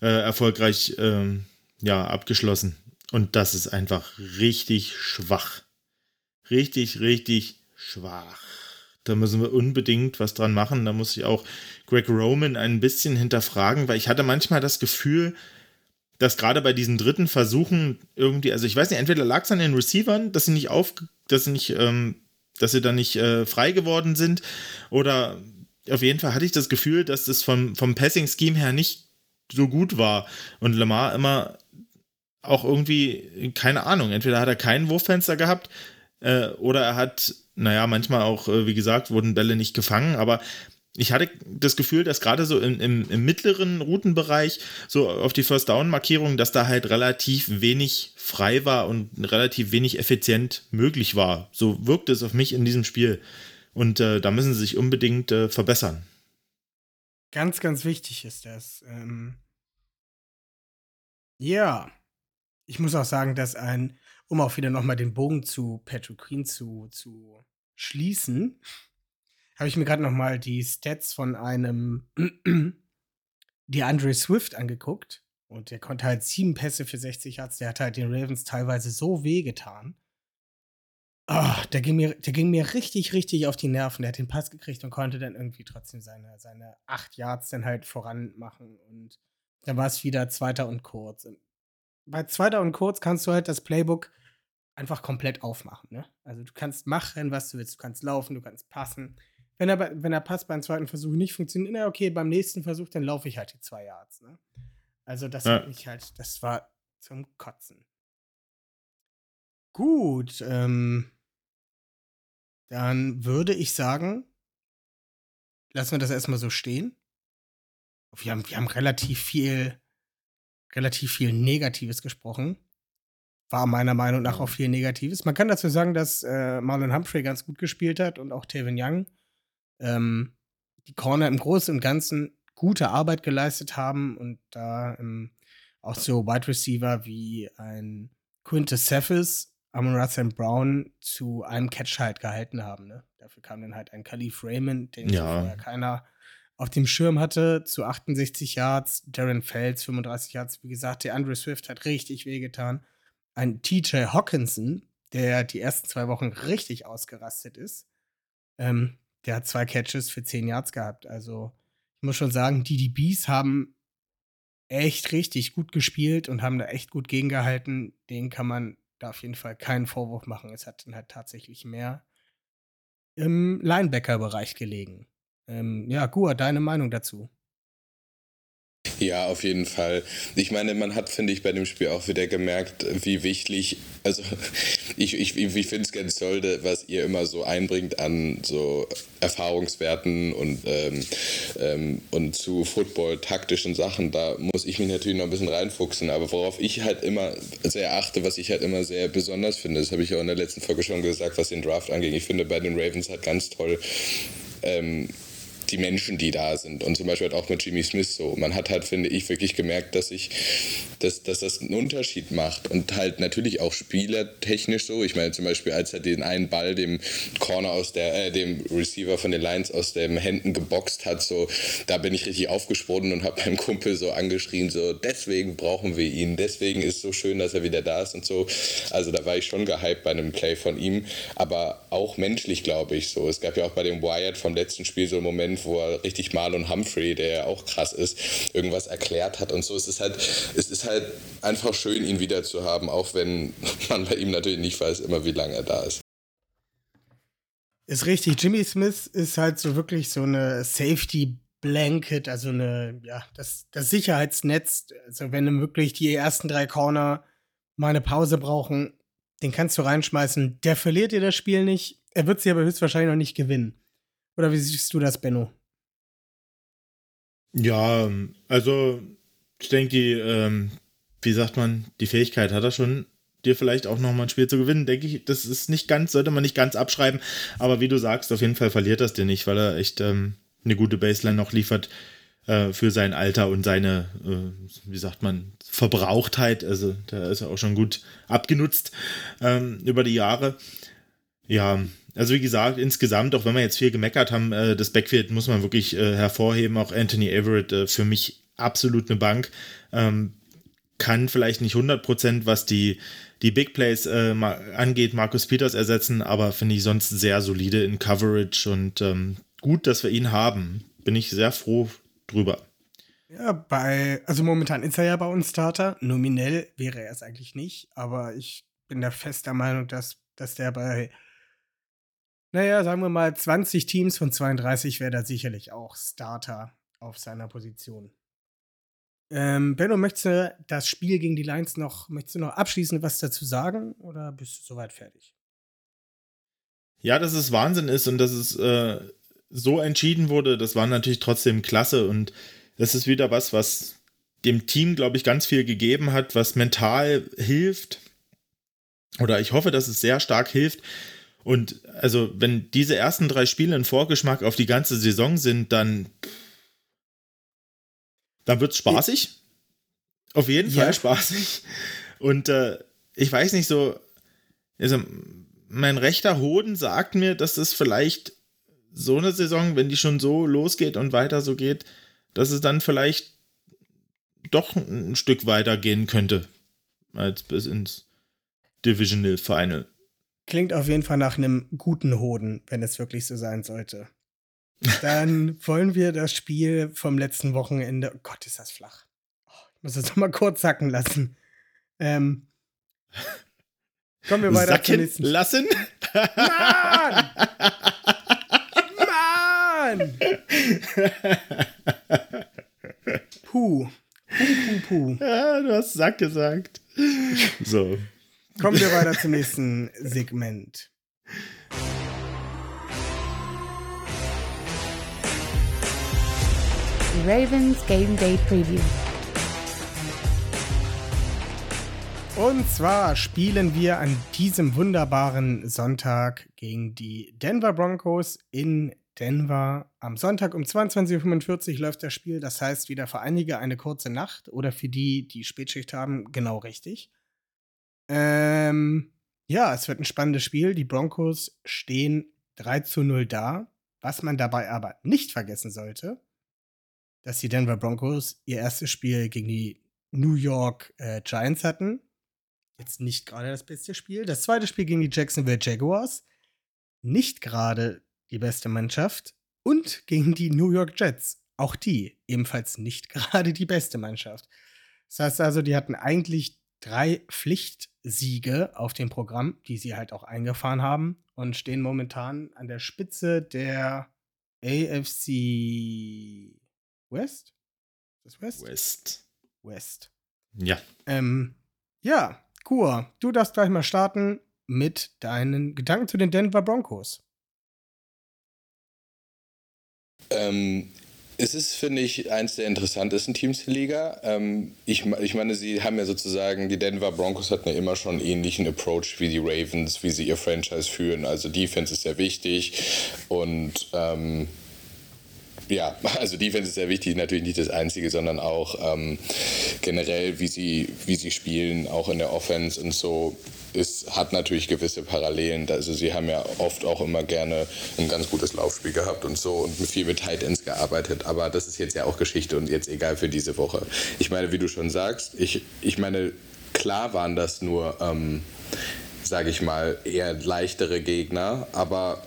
äh, erfolgreich ähm, ja, abgeschlossen. Und das ist einfach richtig schwach. Richtig, richtig schwach. Da müssen wir unbedingt was dran machen. Da muss ich auch Greg Roman ein bisschen hinterfragen, weil ich hatte manchmal das Gefühl, dass gerade bei diesen dritten Versuchen irgendwie, also ich weiß nicht, entweder lag es an den Receivern, dass sie nicht auf, dass sie nicht, ähm, dass sie da nicht äh, frei geworden sind, oder auf jeden Fall hatte ich das Gefühl, dass das vom, vom Passing-Scheme her nicht so gut war. Und Lamar immer auch irgendwie, keine Ahnung, entweder hat er kein Wurffenster gehabt äh, oder er hat, naja, manchmal auch, äh, wie gesagt, wurden Bälle nicht gefangen, aber ich hatte das Gefühl, dass gerade so im, im, im, mittleren Routenbereich, so auf die First-Down-Markierung, dass da halt relativ wenig frei war und relativ wenig effizient möglich war. So wirkt es auf mich in diesem Spiel. Und äh, da müssen sie sich unbedingt äh, verbessern. Ganz, ganz wichtig ist das. Ähm ja, ich muss auch sagen, dass ein, um auch wieder nochmal den Bogen zu Patrick Queen zu, zu schließen, habe ich mir gerade noch mal die Stats von einem <clears throat> DeAndre Swift angeguckt. Und der konnte halt sieben Pässe für 60 Yards. Der hat halt den Ravens teilweise so wehgetan. Oh, der, ging mir, der ging mir richtig, richtig auf die Nerven. Der hat den Pass gekriegt und konnte dann irgendwie trotzdem seine, seine acht Yards dann halt voran machen. Und dann war es wieder Zweiter und Kurz. Und bei Zweiter und Kurz kannst du halt das Playbook einfach komplett aufmachen. Ne? Also du kannst machen, was du willst. Du kannst laufen, du kannst passen. Wenn er, wenn er passt beim zweiten Versuch nicht funktioniert, na okay, beim nächsten Versuch, dann laufe ich halt die zwei Yards. Ne? Also das ja. ich halt, das war zum Kotzen. Gut, ähm, dann würde ich sagen, lassen wir das erstmal so stehen. Wir haben, wir haben relativ viel, relativ viel Negatives gesprochen. War meiner Meinung nach auch viel Negatives. Man kann dazu sagen, dass äh, Marlon Humphrey ganz gut gespielt hat und auch Tevin Young. Ähm, die Corner im Großen und Ganzen gute Arbeit geleistet haben und da ähm, auch so Wide Receiver wie ein Quintus Cephas, Amon Russell Brown zu einem Catch halt gehalten haben. Ne? Dafür kam dann halt ein Khalif Raymond, den Ja. vorher keiner auf dem Schirm hatte, zu 68 Yards. Darren Fells, 35 Yards. Wie gesagt, der Andre Swift hat richtig wehgetan. Ein TJ Hawkinson, der die ersten zwei Wochen richtig ausgerastet ist. Ähm, der hat zwei Catches für 10 Yards gehabt. Also, ich muss schon sagen, die DBs haben echt richtig gut gespielt und haben da echt gut gegengehalten. Den kann man da auf jeden Fall keinen Vorwurf machen. Es hat dann halt tatsächlich mehr im Linebacker-Bereich gelegen. Ähm, ja, Gua, deine Meinung dazu? Ja, auf jeden Fall. Ich meine, man hat, finde ich, bei dem Spiel auch wieder gemerkt, wie wichtig, also <laughs> ich, ich, ich finde es ganz toll, was ihr immer so einbringt an so Erfahrungswerten und, ähm, ähm, und zu Football-taktischen Sachen. Da muss ich mich natürlich noch ein bisschen reinfuchsen, aber worauf ich halt immer sehr achte, was ich halt immer sehr besonders finde, das habe ich auch in der letzten Folge schon gesagt, was den Draft angeht. Ich finde bei den Ravens halt ganz toll, ähm, die Menschen, die da sind. Und zum Beispiel halt auch mit Jimmy Smith so. Man hat halt, finde ich, wirklich gemerkt, dass ich, dass, dass das einen Unterschied macht. Und halt natürlich auch spielertechnisch so. Ich meine, zum Beispiel, als er den einen Ball dem Corner aus der, äh, dem Receiver von den Lions aus den Händen geboxt hat, so, da bin ich richtig aufgesprungen und habe meinem Kumpel so angeschrien, so, deswegen brauchen wir ihn, deswegen ist es so schön, dass er wieder da ist und so. Also da war ich schon gehypt bei einem Play von ihm, aber auch menschlich, glaube ich, so. Es gab ja auch bei dem Wyatt vom letzten Spiel so einen Moment, wo er richtig Marlon Humphrey, der ja auch krass ist, irgendwas erklärt hat und so. Es ist halt, es ist halt einfach schön, ihn wieder zu haben, auch wenn <laughs> man bei ihm natürlich nicht weiß, immer wie lange er da ist. Ist richtig. Jimmy Smith ist halt so wirklich so eine Safety Blanket, also eine, ja, das, das Sicherheitsnetz. Also, wenn wirklich die ersten drei Corner mal eine Pause brauchen, den kannst du reinschmeißen. Der verliert dir das Spiel nicht. Er wird sie aber höchstwahrscheinlich noch nicht gewinnen. Oder wie siehst du das, Benno? Ja, also ich denke, ähm, wie sagt man, die Fähigkeit hat er schon, dir vielleicht auch nochmal ein Spiel zu gewinnen, denke ich, das ist nicht ganz, sollte man nicht ganz abschreiben, aber wie du sagst, auf jeden Fall verliert das dir nicht, weil er echt ähm, eine gute Baseline noch liefert äh, für sein Alter und seine, äh, wie sagt man, Verbrauchtheit, also da ist er auch schon gut abgenutzt ähm, über die Jahre. Ja, also wie gesagt, insgesamt, auch wenn wir jetzt viel gemeckert haben, äh, das Backfield muss man wirklich äh, hervorheben. Auch Anthony Everett äh, für mich absolut eine Bank. Ähm, kann vielleicht nicht 100%, was die, die Big Plays äh, angeht, Markus Peters ersetzen, aber finde ich sonst sehr solide in Coverage und ähm, gut, dass wir ihn haben. Bin ich sehr froh drüber. Ja, bei, also momentan ist er ja bei uns Starter. Nominell wäre er es eigentlich nicht, aber ich bin da fest der Meinung, dass, dass der bei, naja, sagen wir mal, 20 Teams von 32 wäre da sicherlich auch Starter auf seiner Position. Ähm, Benno, möchtest du das Spiel gegen die Lions noch, möchtest du noch abschließend was dazu sagen oder bist du soweit fertig? Ja, dass es Wahnsinn ist und dass es äh, so entschieden wurde, das war natürlich trotzdem klasse und das ist wieder was, was dem Team, glaube ich, ganz viel gegeben hat, was mental hilft. Oder ich hoffe, dass es sehr stark hilft. Und also, wenn diese ersten drei Spiele ein Vorgeschmack auf die ganze Saison sind, dann, dann wird es spaßig. Auf jeden Ja. Fall spaßig. Und äh, ich weiß nicht so, also mein rechter Hoden sagt mir, dass es vielleicht so eine Saison, wenn die schon so losgeht und weiter so geht, dass es dann vielleicht doch ein Stück weiter gehen könnte als bis ins Divisional Final. Klingt auf jeden Fall nach einem guten Hoden, wenn es wirklich so sein sollte. Dann <laughs> wollen wir das Spiel vom letzten Wochenende. Oh Gott, ist das flach. Oh, ich muss das noch mal kurz sacken lassen. Ähm, kommen wir weiter zum Sacken nächsten. lassen? Mann! Mann! <laughs> Puh. Puh, puh, puh. ja, du hast Sack gesagt. <laughs> So. Kommen wir weiter zum nächsten Segment. Ravens Game Day Preview. Und zwar spielen wir an diesem wunderbaren Sonntag gegen die Denver Broncos in Denver. Am Sonntag um 22.45 Uhr läuft das Spiel. Das heißt wieder für einige eine kurze Nacht oder für die, die Spätschicht haben, genau richtig. Ähm, ja, es wird ein spannendes Spiel. Die Broncos stehen 3 zu 0 da. Was man dabei aber nicht vergessen sollte, dass die Denver Broncos ihr erstes Spiel gegen die New York äh, Giants hatten. Jetzt nicht gerade das beste Spiel. Das zweite Spiel gegen die Jacksonville Jaguars. Nicht gerade die beste Mannschaft. Und gegen die New York Jets. Auch die ebenfalls nicht <laughs> gerade die beste Mannschaft. Das heißt also, die hatten eigentlich drei Pflichtsiege auf dem Programm, die sie halt auch eingefahren haben und stehen momentan an der Spitze der AFC West? Ist das West? West. West. Ja. Ähm, ja, Kur, du darfst gleich mal starten mit deinen Gedanken zu den Denver Broncos. Ähm, es ist, finde ich, eins der interessantesten Teams der Liga. Ähm, ich, ich meine, sie haben ja sozusagen, die Denver Broncos hatten ja immer schon einen ähnlichen Approach wie die Ravens, wie sie ihr Franchise führen. Also Defense ist sehr wichtig und ähm, ja, <laughs> also Defense ist sehr wichtig, natürlich nicht das Einzige, sondern auch ähm, generell, wie sie, wie sie spielen, auch in der Offense und so, ist, hat natürlich gewisse Parallelen. Also sie haben ja oft auch immer gerne ein ganz gutes Laufspiel gehabt und so und viel mit Tight Ends gearbeitet. Aber das ist jetzt ja auch Geschichte und jetzt egal für diese Woche. Ich meine, wie du schon sagst, ich, ich meine, klar waren das nur, ähm, sage ich mal, eher leichtere Gegner, aber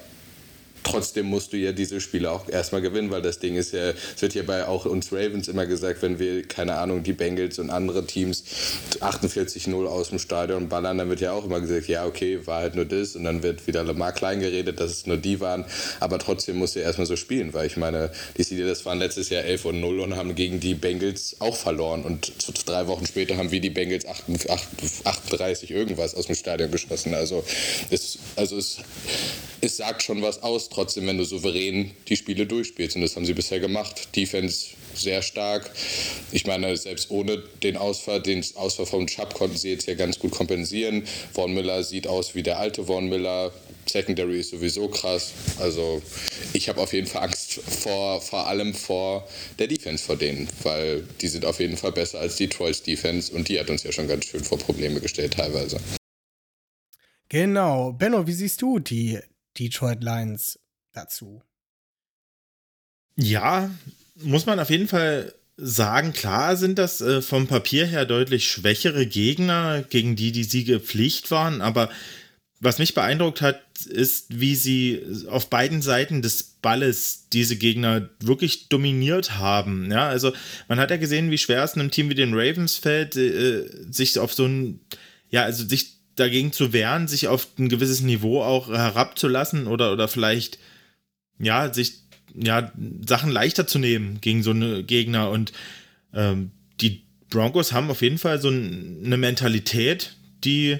trotzdem musst du ja diese Spiele auch erstmal gewinnen, weil das Ding ist ja, es wird ja bei auch uns Ravens immer gesagt, wenn wir, keine Ahnung, die Bengals und andere Teams 48-0 aus dem Stadion ballern, dann wird ja auch immer gesagt, ja, okay, war halt nur das und dann wird wieder Lamar klein geredet, dass es nur die waren, aber trotzdem musst du ja erstmal so spielen, weil ich meine, die Steelers waren letztes Jahr 11 und 0 und haben gegen die Bengals auch verloren. Und drei Wochen später haben wir die Bengals 38 irgendwas aus dem Stadion geschossen, also es, also es, es sagt schon was aus, trotzdem, wenn du souverän die Spiele durchspielst. Und das haben sie bisher gemacht. Defense sehr stark. Ich meine, selbst ohne den Ausfall, den Ausfall vom Chubb konnten sie jetzt ja ganz gut kompensieren. Von Miller sieht aus wie der alte Von Miller. Secondary ist sowieso krass. Also ich habe auf jeden Fall Angst vor, vor allem vor der Defense vor denen, weil die sind auf jeden Fall besser als Detroits Defense und die hat uns ja schon ganz schön vor Probleme gestellt teilweise. Genau. Benno, wie siehst du die Detroit Lions dazu? Ja, muss man auf jeden Fall sagen, klar sind das äh, vom Papier her deutlich schwächere Gegner, gegen die die Siege Pflicht waren, aber was mich beeindruckt hat, ist, wie sie auf beiden Seiten des Balles diese Gegner wirklich dominiert haben. Ja, also man hat ja gesehen, wie schwer es einem Team wie den Ravens fällt, äh, sich auf so ein, ja, also sich dagegen zu wehren, sich auf ein gewisses Niveau auch herabzulassen oder, oder vielleicht, ja, sich, ja, Sachen leichter zu nehmen gegen so eine Gegner. Und ähm, die Broncos haben auf jeden Fall so eine Mentalität, die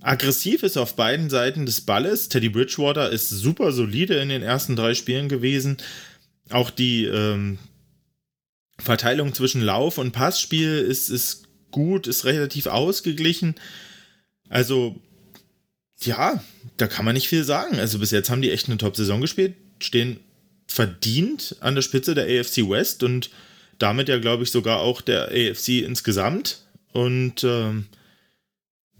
aggressiv ist auf beiden Seiten des Balles. Teddy Bridgewater ist super solide in den ersten drei Spielen gewesen. Auch die ähm, Verteilung zwischen Lauf- und Passspiel ist, ist gut, ist relativ ausgeglichen. Also, ja, da kann man nicht viel sagen. Also bis jetzt haben die echt eine Top-Saison gespielt, stehen verdient an der Spitze der AFC West und damit ja, glaube ich, sogar auch der AFC insgesamt. Und ähm,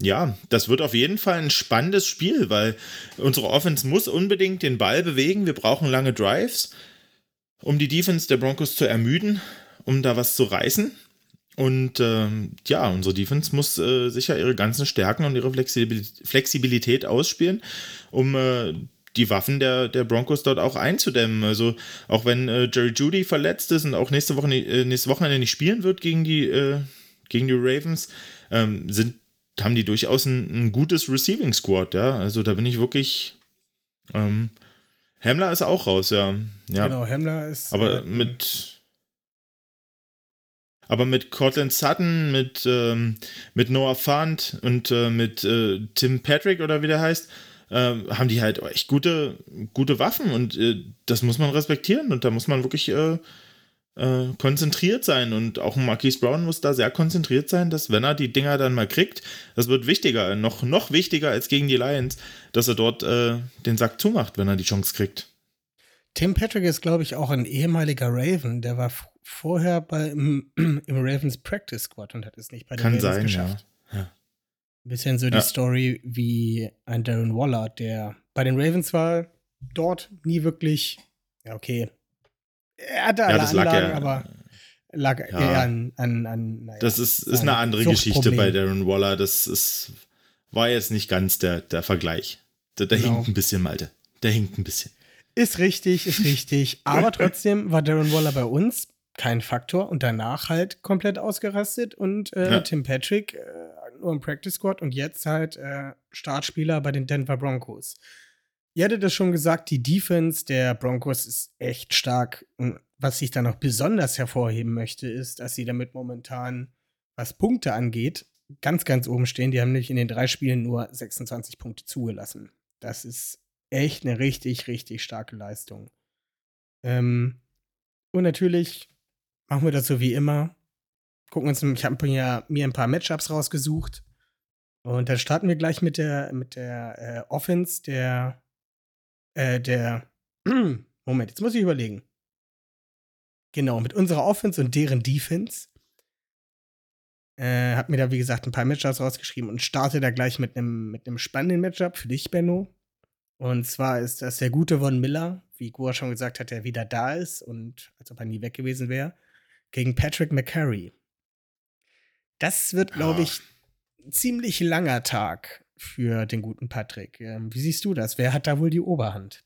ja, das wird auf jeden Fall ein spannendes Spiel, weil unsere Offense muss unbedingt den Ball bewegen. Wir brauchen lange Drives, um die Defense der Broncos zu ermüden, um da was zu reißen. Und ähm, ja, unsere Defense muss äh, sicher ihre ganzen Stärken und ihre Flexibilität ausspielen, um äh, die Waffen der, der Broncos dort auch einzudämmen. Also auch wenn äh, Jerry Judy verletzt ist und auch nächste Woche äh, nächste Wochenende nicht spielen wird gegen die, äh, gegen die Ravens, ähm, sind, haben die durchaus ein, ein, gutes Receiving Squad, ja. Also da bin ich wirklich. Ähm, Hemmler ist auch raus, ja. ja. Genau, Hemmler ist. Aber mit Aber mit Cortland Sutton, mit, ähm, mit Noah Fant und äh, mit äh, Tim Patrick oder wie der heißt, äh, haben die halt echt gute, gute Waffen und äh, das muss man respektieren und da muss man wirklich äh, äh, konzentriert sein und auch Marquise Brown muss da sehr konzentriert sein, dass wenn er die Dinger dann mal kriegt, das wird wichtiger, noch, noch wichtiger als gegen die Lions, dass er dort den Sack zumacht, wenn er die Chance kriegt. Tim Patrick ist, glaube ich, auch ein ehemaliger Raven. Der war vorher bei, im, <clears throat> im, Ravens Practice Squad und hat es nicht bei den Kann Ravens sein, geschafft. Ja. ja. Ein bisschen so die Ja. Story wie ein Darren Waller, der bei den Ravens war, dort nie wirklich, ja, okay. Er hatte alle das lag Anlagen, ja- aber lag Ja. eher an, an, an naja, Das ist, ist eine andere Geschichte bei Darren Waller. Das ist, war jetzt nicht ganz der, der Vergleich. Der, der Genau. hinkt ein bisschen, Malte. Der hinkt ein bisschen. Ist richtig, ist richtig. Aber <laughs> trotzdem war Darren Waller bei uns kein Faktor und danach halt komplett ausgerastet und äh, Ja. Tim Patrick äh, nur im Practice Squad und jetzt halt äh, Startspieler bei den Denver Broncos. Ihr hattet das schon gesagt, die Defense der Broncos ist echt stark. Und was ich da noch besonders hervorheben möchte, ist, dass sie damit momentan, was Punkte angeht, ganz, ganz oben stehen. Die haben nämlich in den drei Spielen nur 26 Punkte zugelassen. Das ist echt eine richtig, richtig starke Leistung. Ähm, und natürlich machen wir das so wie immer. Gucken uns, ich habe mir, mir ein paar Matchups rausgesucht. Und dann starten wir gleich mit der, mit der äh, Offense der, äh, der, <clears throat> Moment, jetzt muss ich überlegen. Genau, mit unserer Offense und deren Defense. Äh, hab mir da, wie gesagt, ein paar Matchups rausgeschrieben und starte da gleich mit einem mit einem spannenden Matchup für dich, Benno. Und zwar ist das der gute Von Miller, wie Gua schon gesagt hat, der wieder da ist und als ob er nie weg gewesen wäre, gegen Patrick McCurry. Das wird, glaube Ja. ich, ein ziemlich langer Tag für den guten Patrick. Ähm, wie siehst du das? Wer hat da wohl die Oberhand?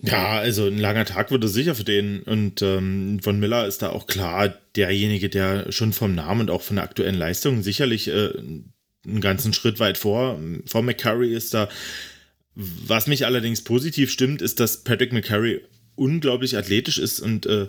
Ja, also ein langer Tag wird es sicher für den. Und ähm, von Miller ist da auch klar derjenige, der schon vom Namen und auch von der aktuellen Leistung sicherlich äh, einen ganzen Schritt weit vor. Vor McCurry ist da. Was mich allerdings positiv stimmt, ist, dass Patrick McCurry unglaublich athletisch ist und äh,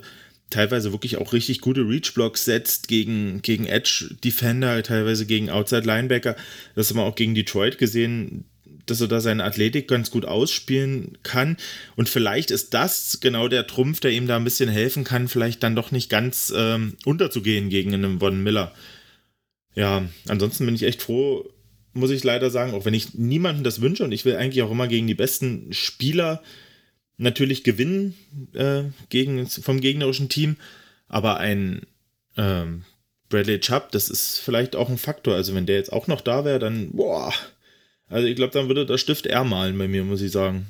teilweise wirklich auch richtig gute Reach-Blocks setzt gegen, gegen Edge-Defender, teilweise gegen Outside-Linebacker. Das haben wir auch gegen Detroit gesehen, dass er da seine Athletik ganz gut ausspielen kann. Und vielleicht ist das genau der Trumpf, der ihm da ein bisschen helfen kann, vielleicht dann doch nicht ganz ähm, unterzugehen gegen einen Von Miller. Ja, ansonsten bin ich echt froh, muss ich leider sagen, auch wenn ich niemandem das wünsche und ich will eigentlich auch immer gegen die besten Spieler natürlich gewinnen äh, gegen, vom gegnerischen Team, aber ein ähm, Bradley Chubb, das ist vielleicht auch ein Faktor. Also wenn der jetzt auch noch da wäre, dann boah, also ich glaube, dann würde der Stift eher malen bei mir, muss ich sagen.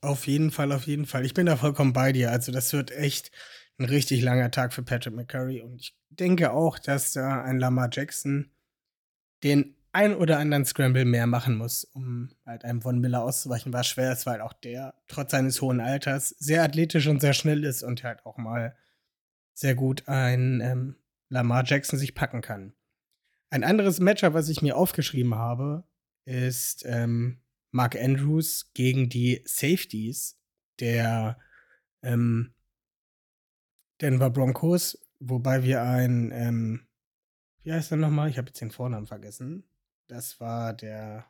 Auf jeden Fall, auf jeden Fall. Ich bin da vollkommen bei dir. Also, das wird echt ein richtig langer Tag für Patrick McCurry. Und ich denke auch, dass da ein Lamar Jackson den ein oder anderen Scramble mehr machen muss, um halt einem Von Miller auszuweichen. War schwer, war halt auch der, trotz seines hohen Alters, sehr athletisch und sehr schnell ist und halt auch mal sehr gut ein ähm, Lamar Jackson sich packen kann. Ein anderes Matchup, was ich mir aufgeschrieben habe, ist ähm, Mark Andrews gegen die Safeties der ähm, Denver Broncos, wobei wir ein, ähm, wie heißt er nochmal? Ich habe jetzt den Vornamen vergessen. Das war der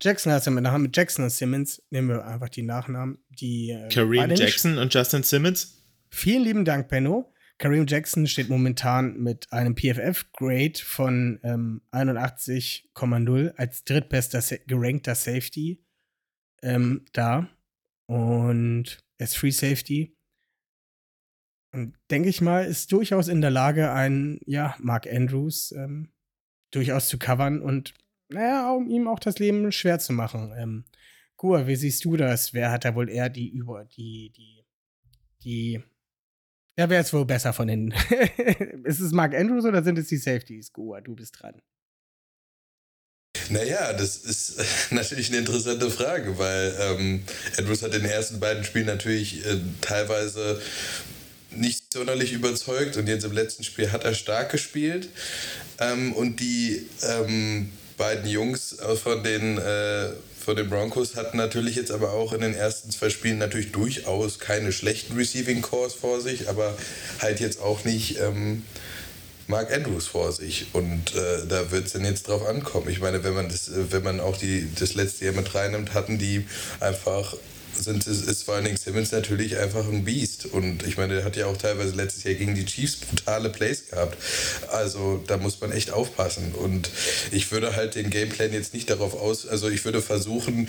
Jackson heißt er mit Namen. Jackson und Simmons. Nehmen wir einfach die Nachnamen. Die, äh, Kareem Jackson und Justin Simmons. Vielen lieben Dank, Benno. Kareem Jackson steht momentan mit einem PFF-Grade von ähm, 81,0 als drittbester gerankter Safety ähm, da. Und ist Free Safety. Und denke ich mal, ist durchaus in der Lage, einen, ja, Mark Andrews ähm, durchaus zu covern und, naja, um ihm auch das Leben schwer zu machen. Ähm, Gua, wie siehst du das? Wer hat da wohl eher die über, die, die, die ja, wer ist wohl besser von den. <laughs> ist es Mark Andrews oder sind es die Safeties? Goa, du bist dran. Naja, das ist <laughs> natürlich eine interessante Frage, weil ähm, Andrews hat in den ersten beiden Spielen natürlich äh, teilweise nicht sonderlich überzeugt und jetzt im letzten Spiel hat er stark gespielt. Ähm, und die ähm, beiden Jungs von den, äh, von den Broncos hatten natürlich jetzt aber auch in den ersten zwei Spielen natürlich durchaus keine schlechten Receiving Cores vor sich, aber halt jetzt auch nicht ähm, Mark Andrews vor sich. Und äh, da wird es dann jetzt drauf ankommen. Ich meine, wenn man das, wenn man auch die, das letzte Jahr mit reinnimmt, hatten die einfach sind, ist, ist vor allen Dingen Simmons natürlich einfach ein Biest. Und ich meine, der hat ja auch teilweise letztes Jahr gegen die Chiefs brutale Plays gehabt. Also da muss man echt aufpassen. Und ich würde halt den Gameplan jetzt nicht darauf aus, also ich würde versuchen,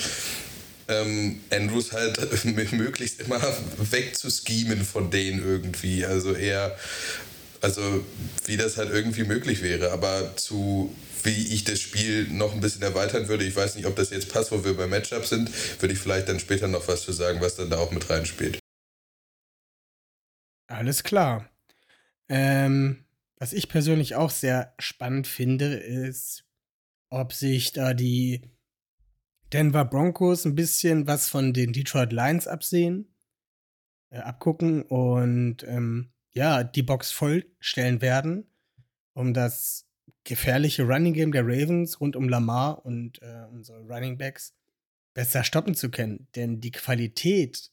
ähm, Andrews halt <laughs> möglichst immer wegzuschemen von denen irgendwie. Also eher, also wie das halt irgendwie möglich wäre. Aber zu wie ich das Spiel noch ein bisschen erweitern würde. Ich weiß nicht, ob das jetzt passt, wo wir bei Matchup sind. Würde ich vielleicht dann später noch was zu sagen, was dann da auch mit reinspielt. Alles klar. Ähm, was ich persönlich auch sehr spannend finde, ist, ob sich da die Denver Broncos ein bisschen was von den Detroit Lions absehen, äh, abgucken und ähm, ja, die Box vollstellen werden, um das gefährliche Running Game der Ravens rund um Lamar und äh, unsere Running Backs besser stoppen zu können. Denn die Qualität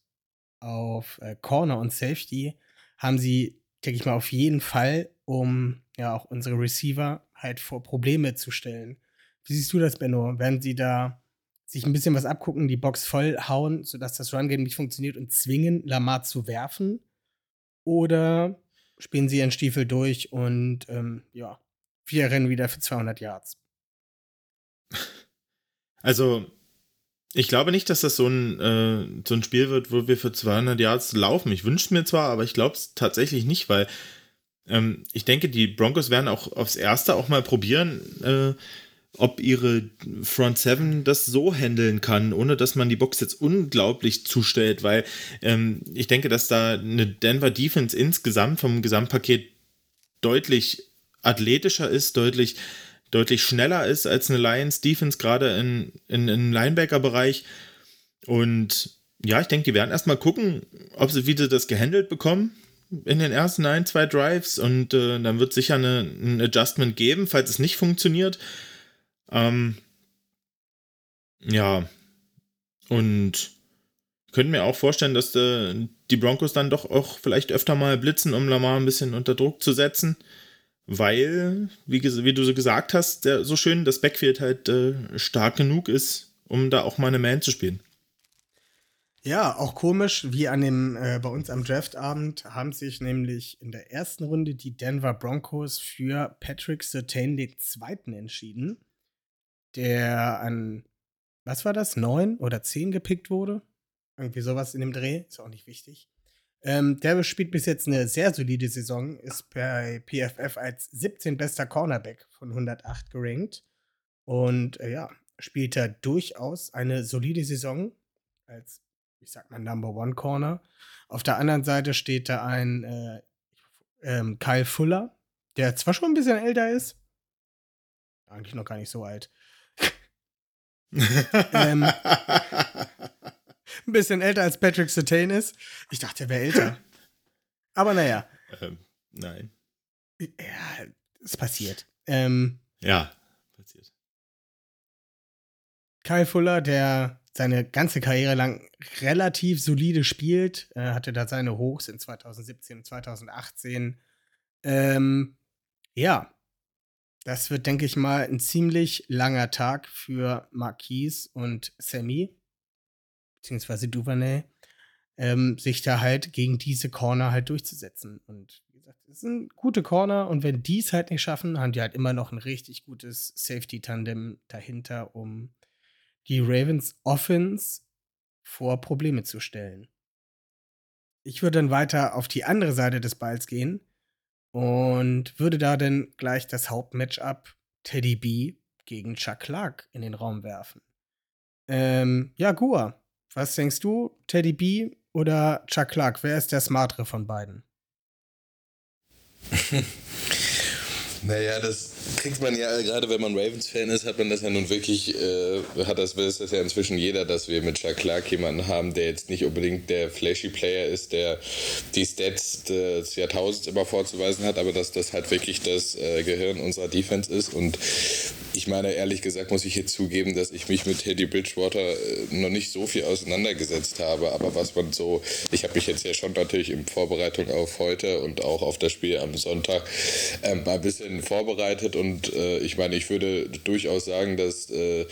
auf äh, Corner und Safety haben sie, denke ich mal, auf jeden Fall, um ja auch unsere Receiver halt vor Probleme zu stellen. Wie siehst du das, Benno? Werden sie da sich ein bisschen was abgucken, die Box voll hauen, sodass das Run Game nicht funktioniert und zwingen, Lamar zu werfen? Oder spielen sie ihren Stiefel durch und ähm, ja, wir rennen wieder für 200 Yards. Also, ich glaube nicht, dass das so ein, äh, so ein Spiel wird, wo wir für 200 Yards laufen. Ich wünsche es mir zwar, aber ich glaube es tatsächlich nicht, weil ähm, ich denke, die Broncos werden auch aufs Erste auch mal probieren, äh, ob ihre Front Seven das so handeln kann, ohne dass man die Box jetzt unglaublich zustellt, weil ähm, ich denke, dass da eine Denver Defense insgesamt vom Gesamtpaket deutlich athletischer ist, deutlich, deutlich schneller ist als eine Lions Defense, gerade in, in, im Linebacker-Bereich. Und ja, ich denke, die werden erstmal gucken, ob sie wieder das gehandelt bekommen in den ersten ein, zwei Drives und äh, dann wird sicher eine, ein Adjustment geben, falls es nicht funktioniert. Ähm, ja, und könnte mir auch vorstellen, dass äh, die Broncos dann doch auch vielleicht öfter mal blitzen, um Lamar ein bisschen unter Druck zu setzen. Weil, wie, wie, du so gesagt hast, der, so schön das Backfield halt äh, stark genug ist, um da auch mal eine Man zu spielen. Ja, auch komisch, wie an dem, äh, bei uns am Draftabend haben sich nämlich in der ersten Runde die Denver Broncos für Patrick Sertain den zweiten entschieden, der an, was war das, neun oder zehn gepickt wurde? Irgendwie sowas in dem Dreh, ist auch nicht wichtig. Ähm, der spielt bis jetzt eine sehr solide Saison, ist bei PFF als 17 bester Cornerback von 108 gerankt. Und äh, ja, spielt er durchaus eine solide Saison als, ich sag mal, Number One Corner. Auf der anderen Seite steht da ein äh, ähm, Kyle Fuller, der zwar schon ein bisschen älter ist, eigentlich noch gar nicht so alt. Ähm, ein bisschen älter als Patrick Sertain ist. Ich dachte, er wäre älter. Aber naja. Ähm, nein. Ja, es passiert. Ähm, ja, passiert. Kyle Fuller, der seine ganze Karriere lang relativ solide spielt, äh, hatte da seine Hochs in 2017 und 2018. Ähm, ja, das wird, denke ich mal, ein ziemlich langer Tag für Marquise und Sammy beziehungsweise Duvernay, ähm, sich da halt gegen diese Corner halt durchzusetzen. Und wie gesagt, das sind gute Corner und wenn die es halt nicht schaffen, haben die halt immer noch ein richtig gutes Safety-Tandem dahinter, um die Ravens Offense vor Probleme zu stellen. Ich würde dann weiter auf die andere Seite des Balls gehen und würde da dann gleich das Hauptmatchup Teddy B gegen Chuck Clark in den Raum werfen. Ähm, ja, Gua, was denkst du, Teddy B oder Chuck Clark? Wer ist der smartere von beiden? <laughs> Naja, das kriegt man ja, gerade wenn man Ravens-Fan ist, hat man das ja nun wirklich, äh, hat das, weiß das ja inzwischen jeder, dass wir mit Chuck Clark jemanden haben, der jetzt nicht unbedingt der flashy Player ist, der die Stats des Jahrtausends immer vorzuweisen hat, aber dass das halt wirklich das äh, Gehirn unserer Defense ist und ich meine, ehrlich gesagt muss ich hier zugeben, dass ich mich mit Teddy Bridgewater äh, noch nicht so viel auseinandergesetzt habe. Aber was man so, ich habe mich jetzt ja schon natürlich in Vorbereitung auf heute und auch auf das Spiel am Sonntag äh, mal ein bisschen vorbereitet. Und äh, ich meine, ich würde durchaus sagen, dass äh,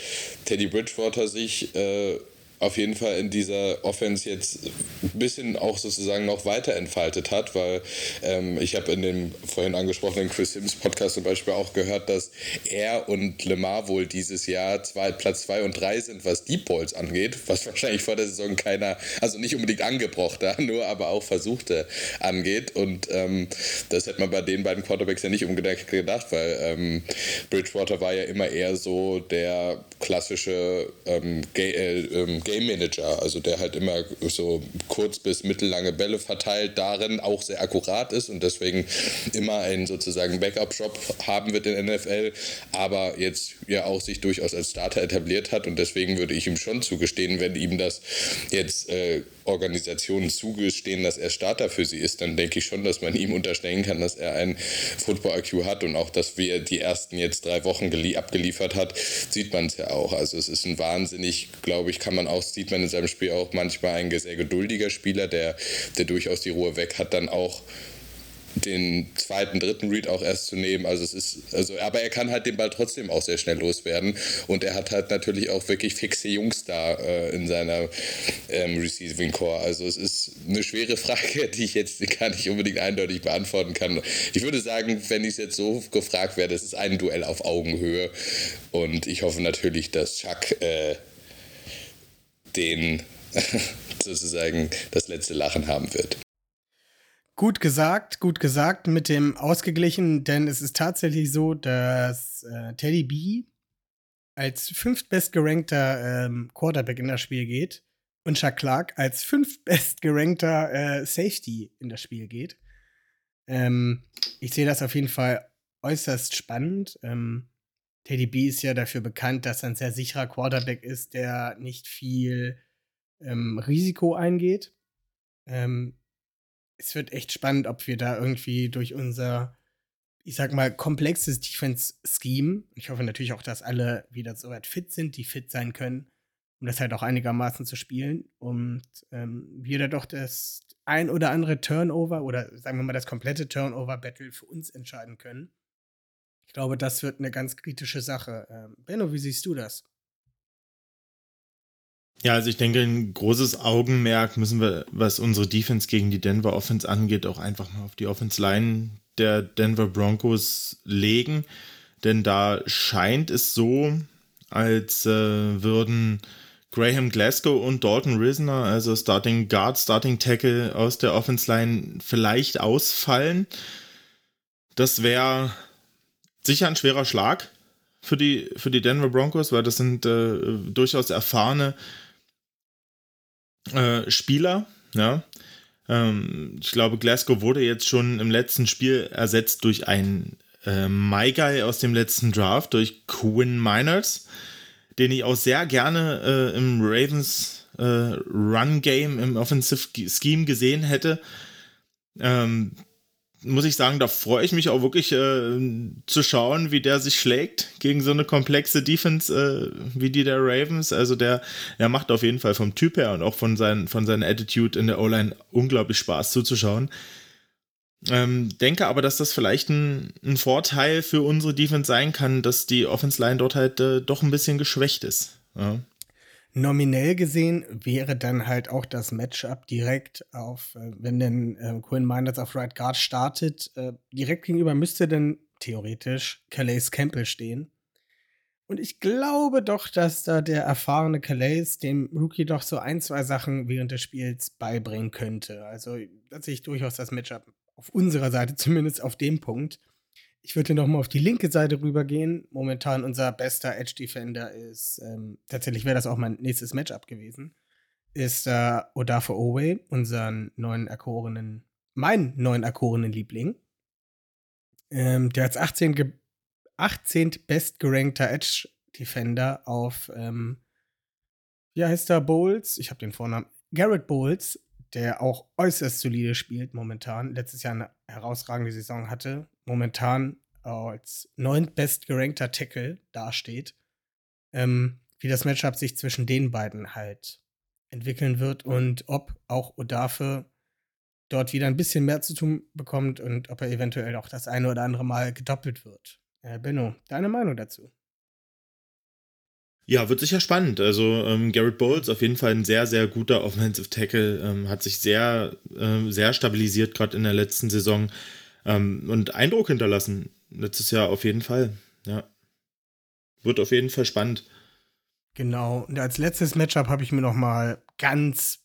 Teddy Bridgewater sich äh, auf jeden Fall in dieser Offense jetzt ein bisschen auch sozusagen noch weiter entfaltet hat, weil ähm, ich habe in dem vorhin angesprochenen Chris Sims Podcast zum Beispiel auch gehört, dass er und Lemar wohl dieses Jahr zwei, Platz 2 und 3 sind, was Deep Balls angeht, was <laughs> wahrscheinlich vor der Saison keiner, also nicht unbedingt angebrochter, <laughs> nur aber auch versuchte angeht. Und ähm, das hätte man bei den beiden Quarterbacks ja nicht unbedingt gedacht, weil ähm, Bridgewater war ja immer eher so der klassische ähm, Ga äh, ähm, Game Manager, also der halt immer so kurz bis mittellange Bälle verteilt, darin auch sehr akkurat ist und deswegen immer einen sozusagen Backup-Shop haben wird in NFL, aber jetzt ja auch sich durchaus als Starter etabliert hat und deswegen würde ich ihm schon zugestehen, wenn ihm das jetzt äh, Organisationen zugestehen, dass er Starter für sie ist, dann denke ich schon, dass man ihm unterstellen kann, dass er ein Football-IQ hat und auch, dass wir die ersten jetzt drei Wochen abgeliefert hat, sieht man es ja auch. Also es ist ein wahnsinnig, glaube ich, kann man auch, sieht man in seinem Spiel auch manchmal ein sehr geduldiger Spieler, der, der durchaus die Ruhe weg hat, dann auch den zweiten, dritten Read auch erst zu nehmen. Also es ist, also, aber er kann halt den Ball trotzdem auch sehr schnell loswerden. Und er hat halt natürlich auch wirklich fixe Jungs da äh, in seiner ähm, Receiving Core. Also es ist eine schwere Frage, <laughs> die ich jetzt gar nicht unbedingt eindeutig beantworten kann. Ich würde sagen, wenn ich es jetzt so gefragt werde, es ist ein Duell auf Augenhöhe. Und ich hoffe natürlich, dass Chuck äh, den <laughs> sozusagen das letzte Lachen haben wird. Gut gesagt, gut gesagt, mit dem ausgeglichen, denn es ist tatsächlich so, dass äh, Teddy B als fünftbestgerankter ähm, Quarterback in das Spiel geht und Chuck Clark als fünftbestgerankter äh, Safety in das Spiel geht. Ähm, ich sehe das auf jeden Fall äußerst spannend. Ähm, Teddy B ist ja dafür bekannt, dass er ein sehr sicherer Quarterback ist, der nicht viel ähm, Risiko eingeht. Ähm, es wird echt spannend, ob wir da irgendwie durch unser, ich sag mal, komplexes Defense-Scheme, ich hoffe natürlich auch, dass alle wieder so weit fit sind, die fit sein können, um das halt auch einigermaßen zu spielen. Und ähm, wir da doch das ein oder andere Turnover oder sagen wir mal das komplette Turnover-Battle für uns entscheiden können. Ich glaube, das wird eine ganz kritische Sache. Ähm, Benno, wie siehst du das? Ja, also ich denke, ein großes Augenmerk müssen wir, was unsere Defense gegen die Denver Offense angeht, auch einfach mal auf die Offense Line der Denver Broncos legen. Denn da scheint es so, als äh, würden Graham Glasgow und Dalton Risner, also Starting Guard, Starting Tackle aus der Offense Line, vielleicht ausfallen. Das wäre sicher ein schwerer Schlag für die, für die Denver Broncos, weil das sind äh, durchaus erfahrene äh, Spieler, ja. Ähm, ich glaube, Glasgow wurde jetzt schon im letzten Spiel ersetzt durch einen äh, Guy aus dem letzten Draft, durch Quinn Miners, den ich auch sehr gerne äh, im Ravens äh, Run Game im Offensive Scheme gesehen hätte. Ähm, muss ich sagen, da freue ich mich auch wirklich äh, zu schauen, wie der sich schlägt gegen so eine komplexe Defense äh, wie die der Ravens. Also der, der macht auf jeden Fall vom Typ her und auch von, sein, von seiner Attitude in der O-Line unglaublich Spaß zuzuschauen. Ähm, denke aber, dass das vielleicht ein, ein, Vorteil für unsere Defense sein kann, dass die Offense Line dort halt äh, doch ein bisschen geschwächt ist. Ja. Nominell gesehen wäre dann halt auch das Matchup direkt auf, äh, wenn denn äh, Quinn Miners auf Right Guard startet, äh, direkt gegenüber müsste dann theoretisch Calais Campbell stehen. Und ich glaube doch, dass da der erfahrene Calais dem Rookie doch so ein, zwei Sachen während des Spiels beibringen könnte. Also, da sehe ich durchaus das Matchup auf unserer Seite, <laughs> zumindest auf dem Punkt. Ich würde noch mal auf die linke Seite rübergehen. Momentan unser bester Edge Defender ist, ähm, tatsächlich wäre das auch mein nächstes Matchup gewesen, ist äh, Odafe Owe, unseren neuen erkorenen, mein neuen erkorenen Liebling. ähm, der als 18. Ge 18. bestgerankter Edge Defender auf, ähm, wie heißt der, Bowles? Ich habe den Vornamen. Garrett Bowles, der auch äußerst solide spielt momentan. Letztes Jahr eine herausragende Saison hatte. Momentan als neuntbest gerankter Tackle dasteht. Ähm, wie das Matchup sich zwischen den beiden halt entwickeln wird und ob auch Odafe dort wieder ein bisschen mehr zu tun bekommt und ob er eventuell auch das eine oder andere Mal gedoppelt wird. Äh, Benno, deine Meinung dazu? Ja, wird sicher spannend. Also ähm, Garrett Bowles auf jeden Fall ein sehr, sehr guter Offensive Tackle, ähm, hat sich sehr, äh, sehr stabilisiert gerade in der letzten Saison ähm, und Eindruck hinterlassen. Letztes Jahr auf jeden Fall. Ja, wird auf jeden Fall spannend. Genau. Und als letztes Matchup habe ich mir noch mal ganz,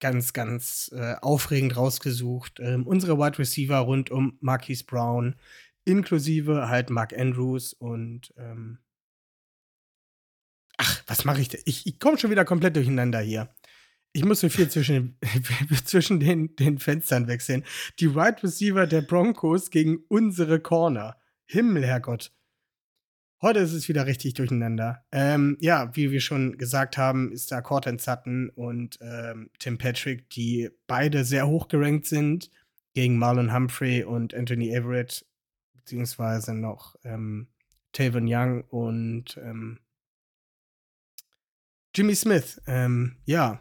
ganz, ganz äh, aufregend rausgesucht. Ähm, unsere Wide Receiver rund um Marquise Brown, inklusive halt Mark Andrews und ähm Ach, was mache ich denn? Ich, ich komme schon wieder komplett durcheinander hier. Ich muss so viel zwischen, <laughs> zwischen den, den Fenstern wechseln. Die Wide Receiver der Broncos gegen unsere Corner. Himmel, Herrgott. Heute ist es wieder richtig durcheinander. Ähm, ja, wie wir schon gesagt haben, ist da Cortland Sutton und ähm, Tim Patrick, die beide sehr hoch gerankt sind, gegen Marlon Humphrey und Anthony Everett, beziehungsweise noch ähm, Tavon Young und ähm, Jimmy Smith. Ähm, ja.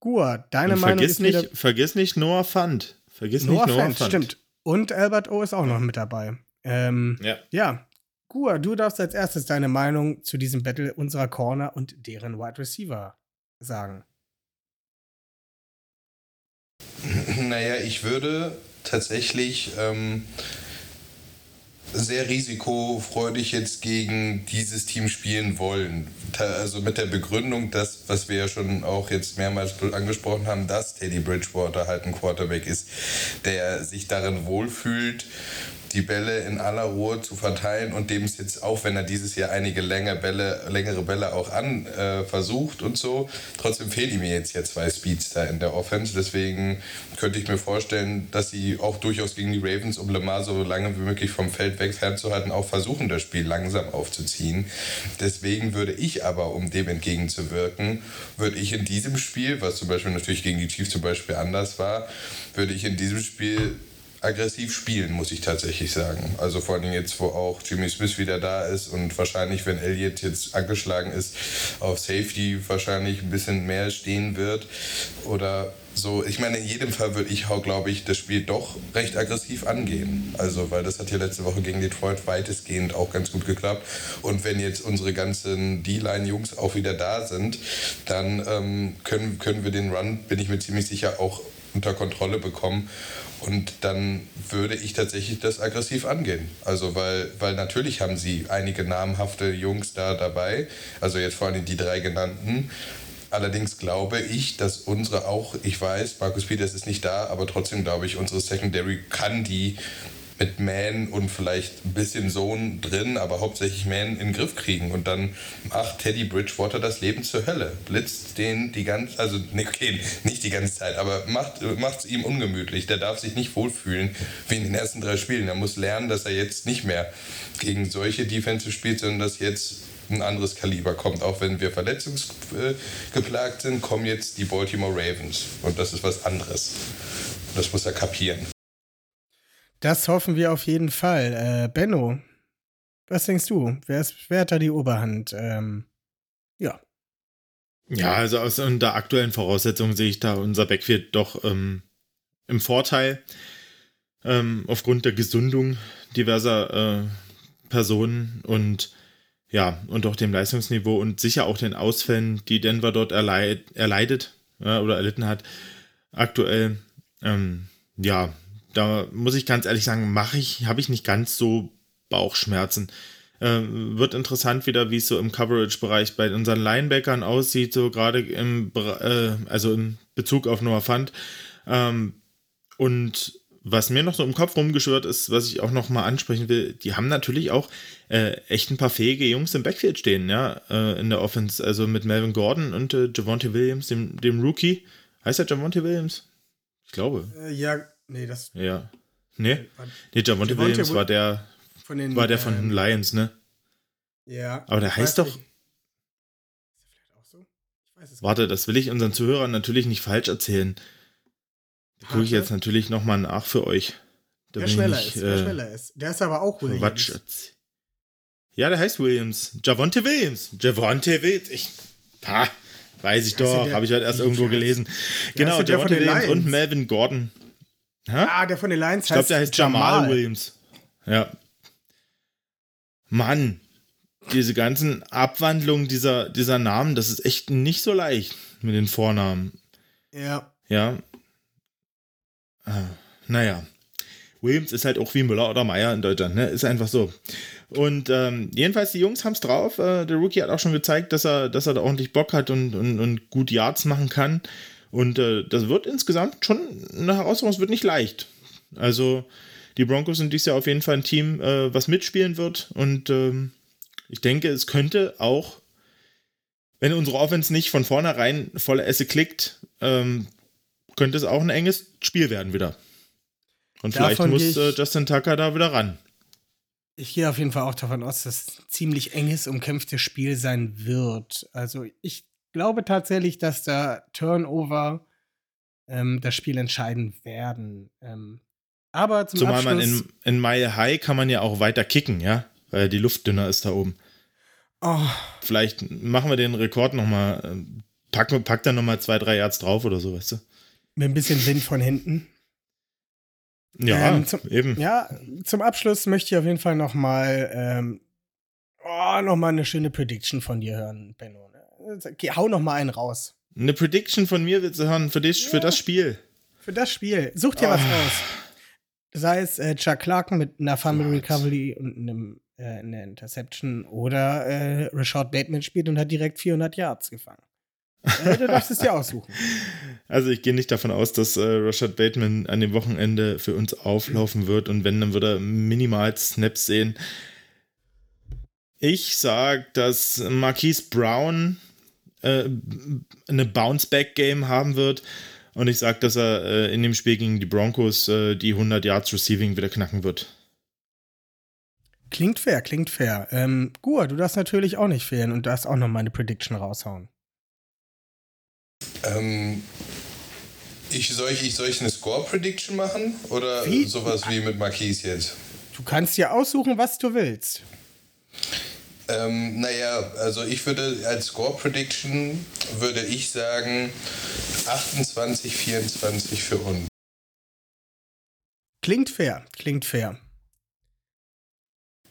Gua, deine und Meinung vergiss ist nicht, wieder Vergiss nicht Noah Fund. Vergiss Noah nicht Noah Fant, Fund. stimmt. Und Albert O ist auch noch mit dabei. Ähm, Ja. ja. Gua, du darfst als erstes deine Meinung zu diesem Battle unserer Corner und deren Wide Receiver sagen. <laughs> Naja, ich würde tatsächlich ähm, sehr risikofreudig jetzt gegen dieses Team spielen wollen. Also mit der Begründung, dass, was wir ja schon auch jetzt mehrmals angesprochen haben, dass Teddy Bridgewater halt ein Quarterback ist, der sich darin wohlfühlt, die Bälle in aller Ruhe zu verteilen und dem es jetzt auch, wenn er dieses Jahr einige längere Bälle, längere Bälle auch an äh, versucht und so, trotzdem fehlen ihm jetzt ja zwei Speedster in der Offense. Deswegen könnte ich mir vorstellen, dass sie auch durchaus gegen die Ravens, um Lamar so lange wie möglich vom Feld weg fernzuhalten, auch versuchen, das Spiel langsam aufzuziehen. Deswegen würde ich aber, um dem entgegenzuwirken, würde ich in diesem Spiel, was zum Beispiel natürlich gegen die Chiefs zum Beispiel anders war, würde ich in diesem Spiel aggressiv spielen, muss ich tatsächlich sagen. Also vor allem jetzt, wo auch Jimmy Smith wieder da ist und wahrscheinlich, wenn Elliott jetzt angeschlagen ist, auf Safety wahrscheinlich ein bisschen mehr stehen wird. Oder so, ich meine, in jedem Fall würde ich, glaube ich, das Spiel doch recht aggressiv angehen. Also, weil das hat ja letzte Woche gegen Detroit weitestgehend auch ganz gut geklappt. Und wenn jetzt unsere ganzen D-Line-Jungs auch wieder da sind, dann ähm, können, können wir den Run, bin ich mir ziemlich sicher, auch unter Kontrolle bekommen. Und dann würde ich tatsächlich das aggressiv angehen. Also, weil, weil natürlich haben sie einige namhafte Jungs da dabei. Also jetzt vor allem die drei genannten. Allerdings glaube ich, dass unsere auch, ich weiß, Markus Peters ist nicht da, aber trotzdem glaube ich, unsere Secondary kann die mit Man und vielleicht ein bisschen Sohn drin, aber hauptsächlich Man in den Griff kriegen. Und dann macht Teddy Bridgewater das Leben zur Hölle. Blitzt den die ganze, also okay, nicht die ganze Zeit, aber macht es ihm ungemütlich. Der darf sich nicht wohlfühlen wie in den ersten drei Spielen. Er muss lernen, dass er jetzt nicht mehr gegen solche Defensive spielt, sondern dass jetzt ein anderes Kaliber kommt. Auch wenn wir verletzungsgeplagt sind, kommen jetzt die Baltimore Ravens. Und das ist was anderes. Das muss er kapieren. Das hoffen wir auf jeden Fall. Äh, Benno, was denkst du? Wer, ist, wer hat da die Oberhand? Ähm, ja. Ja, also aus unter aktuellen Voraussetzungen sehe ich da unser Backfield doch ähm, im Vorteil. Ähm, aufgrund der Gesundung diverser äh, Personen und ja, und auch dem Leistungsniveau und sicher auch den Ausfällen, die Denver dort erleid, erleidet ja, oder erlitten hat, aktuell. Ähm, ja, da muss ich ganz ehrlich sagen, mache ich, habe ich nicht ganz so Bauchschmerzen. Ähm, wird interessant wieder, wie es so im Coverage-Bereich bei unseren Linebackern aussieht, so gerade im, äh, also im Bezug auf Noah Fund. Ähm, und was mir noch so im Kopf rumgeschwört ist, was ich auch noch mal ansprechen will, die haben natürlich auch äh, echt ein paar fähige Jungs im Backfield stehen, ja, äh, in der Offense. Also mit Melvin Gordon und äh, Javonte Williams, dem, dem Rookie. Heißt er Javonte Williams? Ich glaube. Äh, ja, nee, das. Ja. Nee, nee Javonte Williams Wi- war der, Von den, war der von ähm, den Lions, ne? Ja. Aber der heißt doch- nicht. Ist der vielleicht auch so? Ich weiß es Warte, das will ich unseren Zuhörern natürlich nicht falsch erzählen. Da gucke ich jetzt natürlich nochmal nach für euch. Ich schneller nicht, ist, wer äh, schneller ist. Der ist aber auch Williams. Quatsch. Ja, der heißt Williams. Javonte Williams. Javonte Williams. Ich, ha, weiß ich doch. der- Habe ich halt erst irgendwo gelesen. Genau, ja der von Javonte Williams und. Melvin Gordon. Hä? Ah, der von den Lions Ich glaube, der heißt Jamal. Williams. Ja. Mann, diese ganzen Abwandlungen dieser, dieser Namen, das ist echt nicht so leicht mit den Vornamen. Ja. Ja. Ah, naja. Williams ist halt auch wie Müller oder Meier in Deutschland, ne? Ist einfach so. Und ähm, jedenfalls, die Jungs haben es drauf. Äh, der Rookie hat auch schon gezeigt, dass er, dass er da ordentlich Bock hat und, und, und gut Yards machen kann. Und äh, das wird insgesamt schon eine Herausforderung. Es wird nicht leicht. Also, die Broncos sind dieses Jahr auf jeden Fall ein Team, äh, was mitspielen wird. Und ähm, ich denke, es könnte auch, wenn unsere Offense nicht von vornherein volle Esse klickt, ähm, könnte es auch ein enges Spiel werden wieder. Und vielleicht Davon muss gehe ich- äh, Justin Tucker da wieder ran. Ich gehe auf jeden Fall auch davon aus, dass es ein ziemlich enges, umkämpftes Spiel sein wird. Also ich glaube tatsächlich, dass da Turnover ähm, das Spiel entscheiden werden. Ähm, aber zum Zumal Abschluss, man in, in Mile High kann man ja auch weiter kicken, ja, weil die Luft dünner ist da oben. oh, Vielleicht machen wir den Rekord nochmal, pack, pack da nochmal zwei, drei Yards drauf oder so, weißt du? mit ein bisschen Wind von hinten. Ja, Ähm, zum- eben. Ja, zum Abschluss möchte ich auf jeden Fall noch mal, ähm, oh, noch mal eine schöne Prediction von dir hören, Benno. Geh, hau noch mal einen raus. Eine Prediction von mir willst du hören für, dich, für Ja. das Spiel. Für das Spiel. Such dir was Ah. aus. Sei es äh, Chuck Clarken mit einer Fumble. Recovery und einem, äh, einer Interception oder äh, Rashad Bateman spielt und hat direkt 400 Yards gefangen. Äh, du darfst es dir aussuchen. <laughs> Also ich gehe nicht davon aus, dass äh, Rashad Bateman an dem Wochenende für uns auflaufen wird und wenn, dann wird er minimal Snaps sehen. Ich sag, dass Marquise Brown äh, eine Bounce-Back-Game haben wird und ich sag, dass er äh, in dem Spiel gegen die Broncos äh, die 100 Yards Receiving wieder knacken wird. Klingt fair, klingt fair. Ähm, Gur, du darfst natürlich auch nicht fehlen und darfst auch noch mal eine Prediction raushauen. Ähm, ich, soll, ich, soll ich eine Score-Prediction machen? Oder Wie? sowas wie mit Marquise jetzt? Du kannst dir aussuchen, was du willst. Ähm, naja, also ich würde als Score-Prediction würde ich sagen 28, 24 für uns. Klingt fair, klingt fair.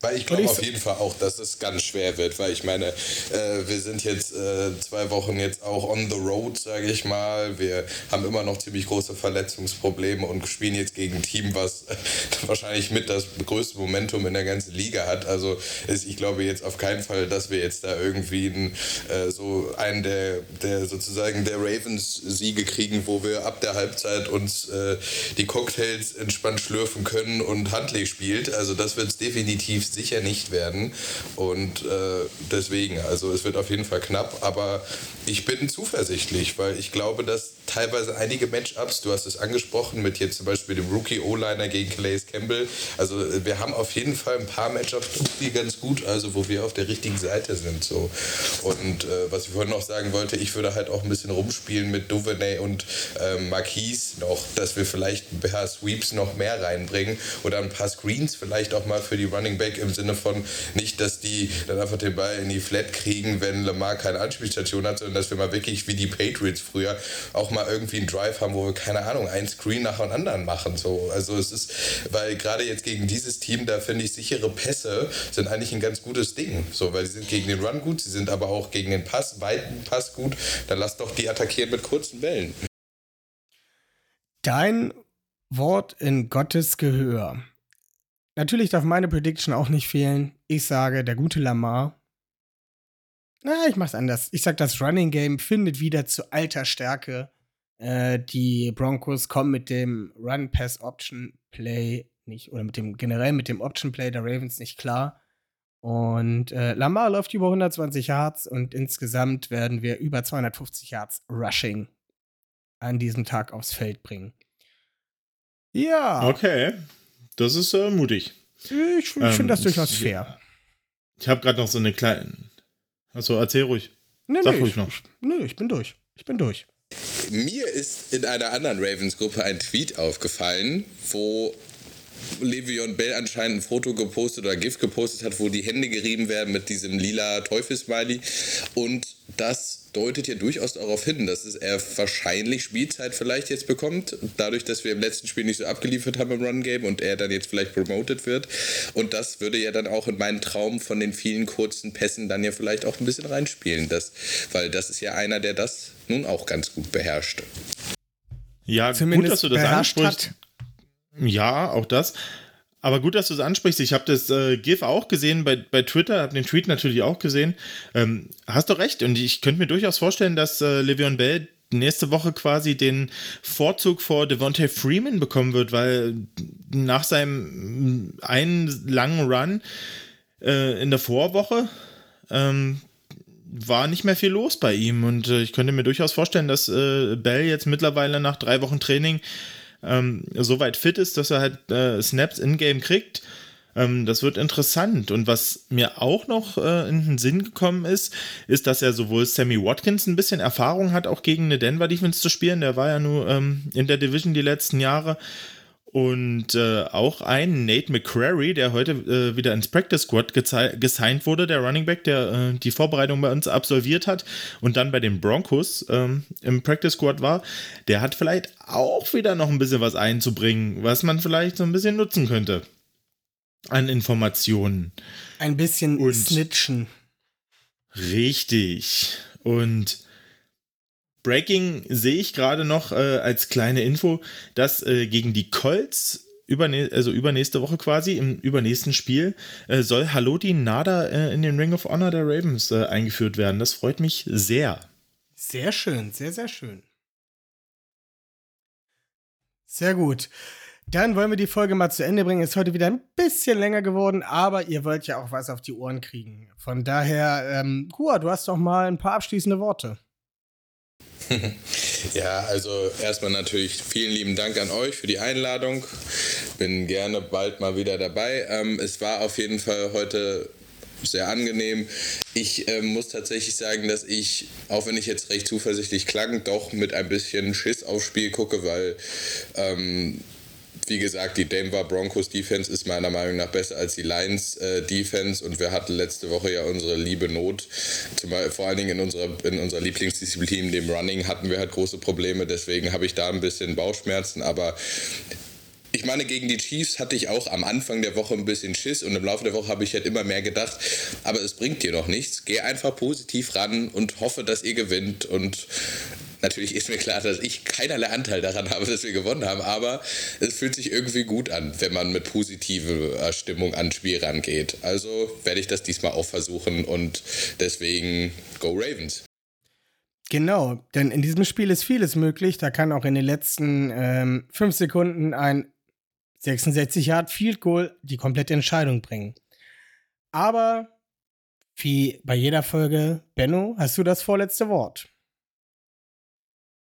Weil ich glaube auf jeden Fall auch, dass es ganz schwer wird, weil ich meine, äh, wir sind jetzt äh, zwei Wochen jetzt auch on the road, sage ich mal. Wir haben immer noch ziemlich große Verletzungsprobleme und spielen jetzt gegen ein Team, was äh, <laughs> wahrscheinlich mit das größte Momentum in der ganzen Liga hat. Also ist, ich glaube jetzt auf keinen Fall, dass wir jetzt da irgendwie einen, äh, so einen der, der sozusagen der Ravens Siege kriegen, wo wir ab der Halbzeit uns äh, die Cocktails entspannt schlürfen können und Huntley spielt. Also das wird es definitiv sicher nicht werden. Und äh, deswegen, also es wird auf jeden Fall knapp, aber ich bin zuversichtlich, weil ich glaube, dass teilweise einige Matchups, du hast es angesprochen, mit jetzt zum Beispiel dem Rookie O-Liner gegen Calais Campbell, also äh, wir haben auf jeden Fall ein paar Matchups, die ganz gut, also wo wir auf der richtigen Seite sind. So. Und äh, was ich vorhin noch sagen wollte, ich würde halt auch ein bisschen rumspielen mit Duvernay und ähm, Marquise noch, dass wir vielleicht ein paar Sweeps noch mehr reinbringen oder ein paar Screens vielleicht auch mal für die Running Back im Sinne von nicht, dass die dann einfach den Ball in die Flat kriegen, wenn Lamar keine Anspielstation hat, sondern dass wir mal wirklich wie die Patriots früher auch mal irgendwie einen Drive haben, wo wir keine Ahnung, ein Screen nach dem anderen machen. So. Also es ist, weil gerade jetzt gegen dieses Team, da finde ich sichere Pässe sind eigentlich ein ganz gutes Ding. So, weil sie sind gegen den Run gut, sie sind aber auch gegen den Pass, weiten Pass gut. Dann lass doch die attackieren mit kurzen Bällen. Dein Wort in Gottes Gehör. Natürlich darf meine Prediction auch nicht fehlen. Ich sage, der gute Lamar. Na, ich mach's anders. Ich sag, das Running Game findet wieder zu alter Stärke. Äh, die Broncos kommen mit dem Run-Pass-Option-Play nicht, oder mit dem generell mit dem Option-Play der Ravens nicht klar. Und äh, Lamar läuft über 120 Yards und insgesamt werden wir über 250 Yards Rushing an diesem Tag aufs Feld bringen. Ja. Okay. Das ist äh, mutig. Ich, ich ähm, finde das durchaus fair. Ich habe gerade noch so eine kleine. Achso, erzähl ruhig. Nee, Sag nee, ruhig ich, noch. Nö, ich bin durch. Ich bin durch. Mir ist in einer anderen Ravens-Gruppe ein Tweet aufgefallen, wo Le'Veon Bell anscheinend ein Foto gepostet oder GIF gepostet hat, wo die Hände gerieben werden mit diesem lila Teufelsmiley. Und das deutet ja durchaus darauf hin, dass es er wahrscheinlich Spielzeit vielleicht jetzt bekommt, dadurch, dass wir im letzten Spiel nicht so abgeliefert haben im Run-Game und er dann jetzt vielleicht promoted wird. Und das würde ja dann auch in meinen Traum von den vielen kurzen Pässen dann ja vielleicht auch ein bisschen reinspielen, das, weil das ist ja einer, der das nun auch ganz gut beherrscht. Ja, Zumindest gut, dass du das ansprichst. Hat. Ja, auch das. Aber gut, dass du es ansprichst. Ich habe das äh, GIF auch gesehen bei, bei Twitter, habe den Tweet natürlich auch gesehen. Ähm, hast du recht. Und ich könnte mir durchaus vorstellen, dass äh, Le'Veon Bell nächste Woche quasi den Vorzug vor Devontae Freeman bekommen wird, weil nach seinem einen langen Run äh, in der Vorwoche ähm, war nicht mehr viel los bei ihm. Und äh, ich könnte mir durchaus vorstellen, dass äh, Bell jetzt mittlerweile nach drei Wochen Training ähm, so weit fit ist, dass er halt äh, Snaps in-game kriegt. Ähm, das wird interessant. Und was mir auch noch äh, in den Sinn gekommen ist, ist, dass er sowohl Sammy Watkins ein bisschen Erfahrung hat, auch gegen eine Denver Defense zu spielen. Der war ja nur ähm, in der Division die letzten Jahre. Und äh, auch ein Nate McCrary, der heute äh, wieder ins Practice Squad gesigned wurde, der Running Back, der äh, die Vorbereitung bei uns absolviert hat und dann bei den Broncos ähm, im Practice Squad war, der hat vielleicht auch wieder noch ein bisschen was einzubringen, was man vielleicht so ein bisschen nutzen könnte an Informationen. Ein bisschen und snitchen. Richtig. Und Breaking sehe ich gerade noch äh, als kleine Info, dass äh, gegen die Colts übernä also übernächste Woche quasi, im übernächsten Spiel, äh, soll Haloti Nada äh, in den Ring of Honor der Ravens äh, eingeführt werden. Das freut mich sehr. Sehr schön, sehr, sehr schön. Sehr gut. Dann wollen wir die Folge mal zu Ende bringen. Ist heute wieder ein bisschen länger geworden, aber ihr wollt ja auch was auf die Ohren kriegen. Von daher, ähm, Hua, du hast doch mal ein paar abschließende Worte. <laughs> Ja, also erstmal natürlich vielen lieben Dank an euch für die Einladung. Bin gerne bald mal wieder dabei. Ähm, es war auf jeden Fall heute sehr angenehm. Ich äh, muss tatsächlich sagen, dass ich, auch wenn ich jetzt recht zuversichtlich klang, doch mit ein bisschen Schiss aufs Spiel gucke, weil ähm, wie gesagt, die Denver Broncos Defense ist meiner Meinung nach besser als die Lions äh, Defense. Und wir hatten letzte Woche ja unsere liebe Not, zum vor allen Dingen in unserer, in unserer Lieblingsdisziplin, dem Running, hatten wir halt große Probleme, deswegen habe ich da ein bisschen Bauchschmerzen, aber ich meine, gegen die Chiefs hatte ich auch am Anfang der Woche ein bisschen Schiss. Und im Laufe der Woche habe ich halt immer mehr gedacht, aber es bringt dir noch nichts. Geh einfach positiv ran und hoffe, dass ihr gewinnt. Und Natürlich ist mir klar, dass ich keinerlei Anteil daran habe, dass wir gewonnen haben, aber es fühlt sich irgendwie gut an, wenn man mit positiver Stimmung ans Spiel rangeht. Also werde ich das diesmal auch versuchen und deswegen Go Ravens. Genau, denn in diesem Spiel ist vieles möglich. Da kann auch in den letzten ähm, fünf Sekunden ein 66 Yard Field Goal die komplette Entscheidung bringen. Aber wie bei jeder Folge, Benno, hast du das vorletzte Wort.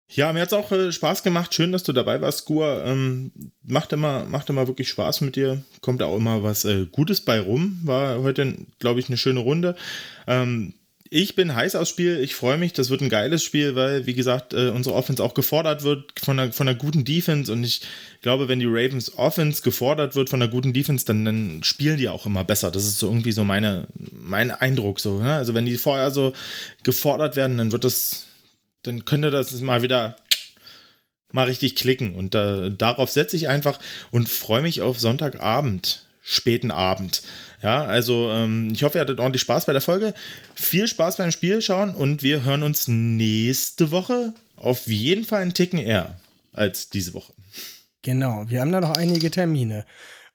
Ja, mir hat es auch äh, Spaß gemacht. Schön, dass du dabei warst, Gua. Ähm, macht, immer, macht immer wirklich Spaß mit dir. Kommt auch immer was äh, Gutes bei rum. War heute, glaube ich, eine schöne Runde. Ähm, ich bin heiß aufs Spiel. Ich freue mich. Das wird ein geiles Spiel, weil, wie gesagt, äh, unsere Offense auch gefordert wird von einer, von einer guten Defense. Und ich glaube, wenn die Ravens Offense gefordert wird von einer guten Defense, dann, dann spielen die auch immer besser. Das ist so irgendwie so meine, mein Eindruck. So, ne? Also, wenn die vorher so gefordert werden, dann wird das dann könnte das mal wieder mal richtig klicken. Und äh, darauf setze ich einfach und freue mich auf Sonntagabend, späten Abend. Ja, also ähm, ich hoffe, ihr hattet ordentlich Spaß bei der Folge. Viel Spaß beim Spiel schauen und wir hören uns nächste Woche auf jeden Fall einen Ticken eher als diese Woche. Genau, wir haben da noch einige Termine.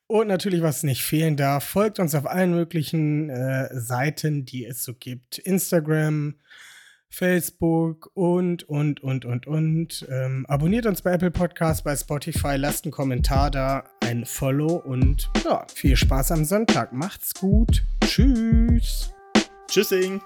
Und natürlich, was nicht fehlen darf, folgt uns auf allen möglichen äh, Seiten, die es so gibt. Instagram, Facebook und, und, und, und, und. Ähm, abonniert uns bei Apple Podcasts, bei Spotify, lasst einen Kommentar da, ein Follow und ja, viel Spaß am Sonntag. Macht's gut. Tschüss. Tschüssing.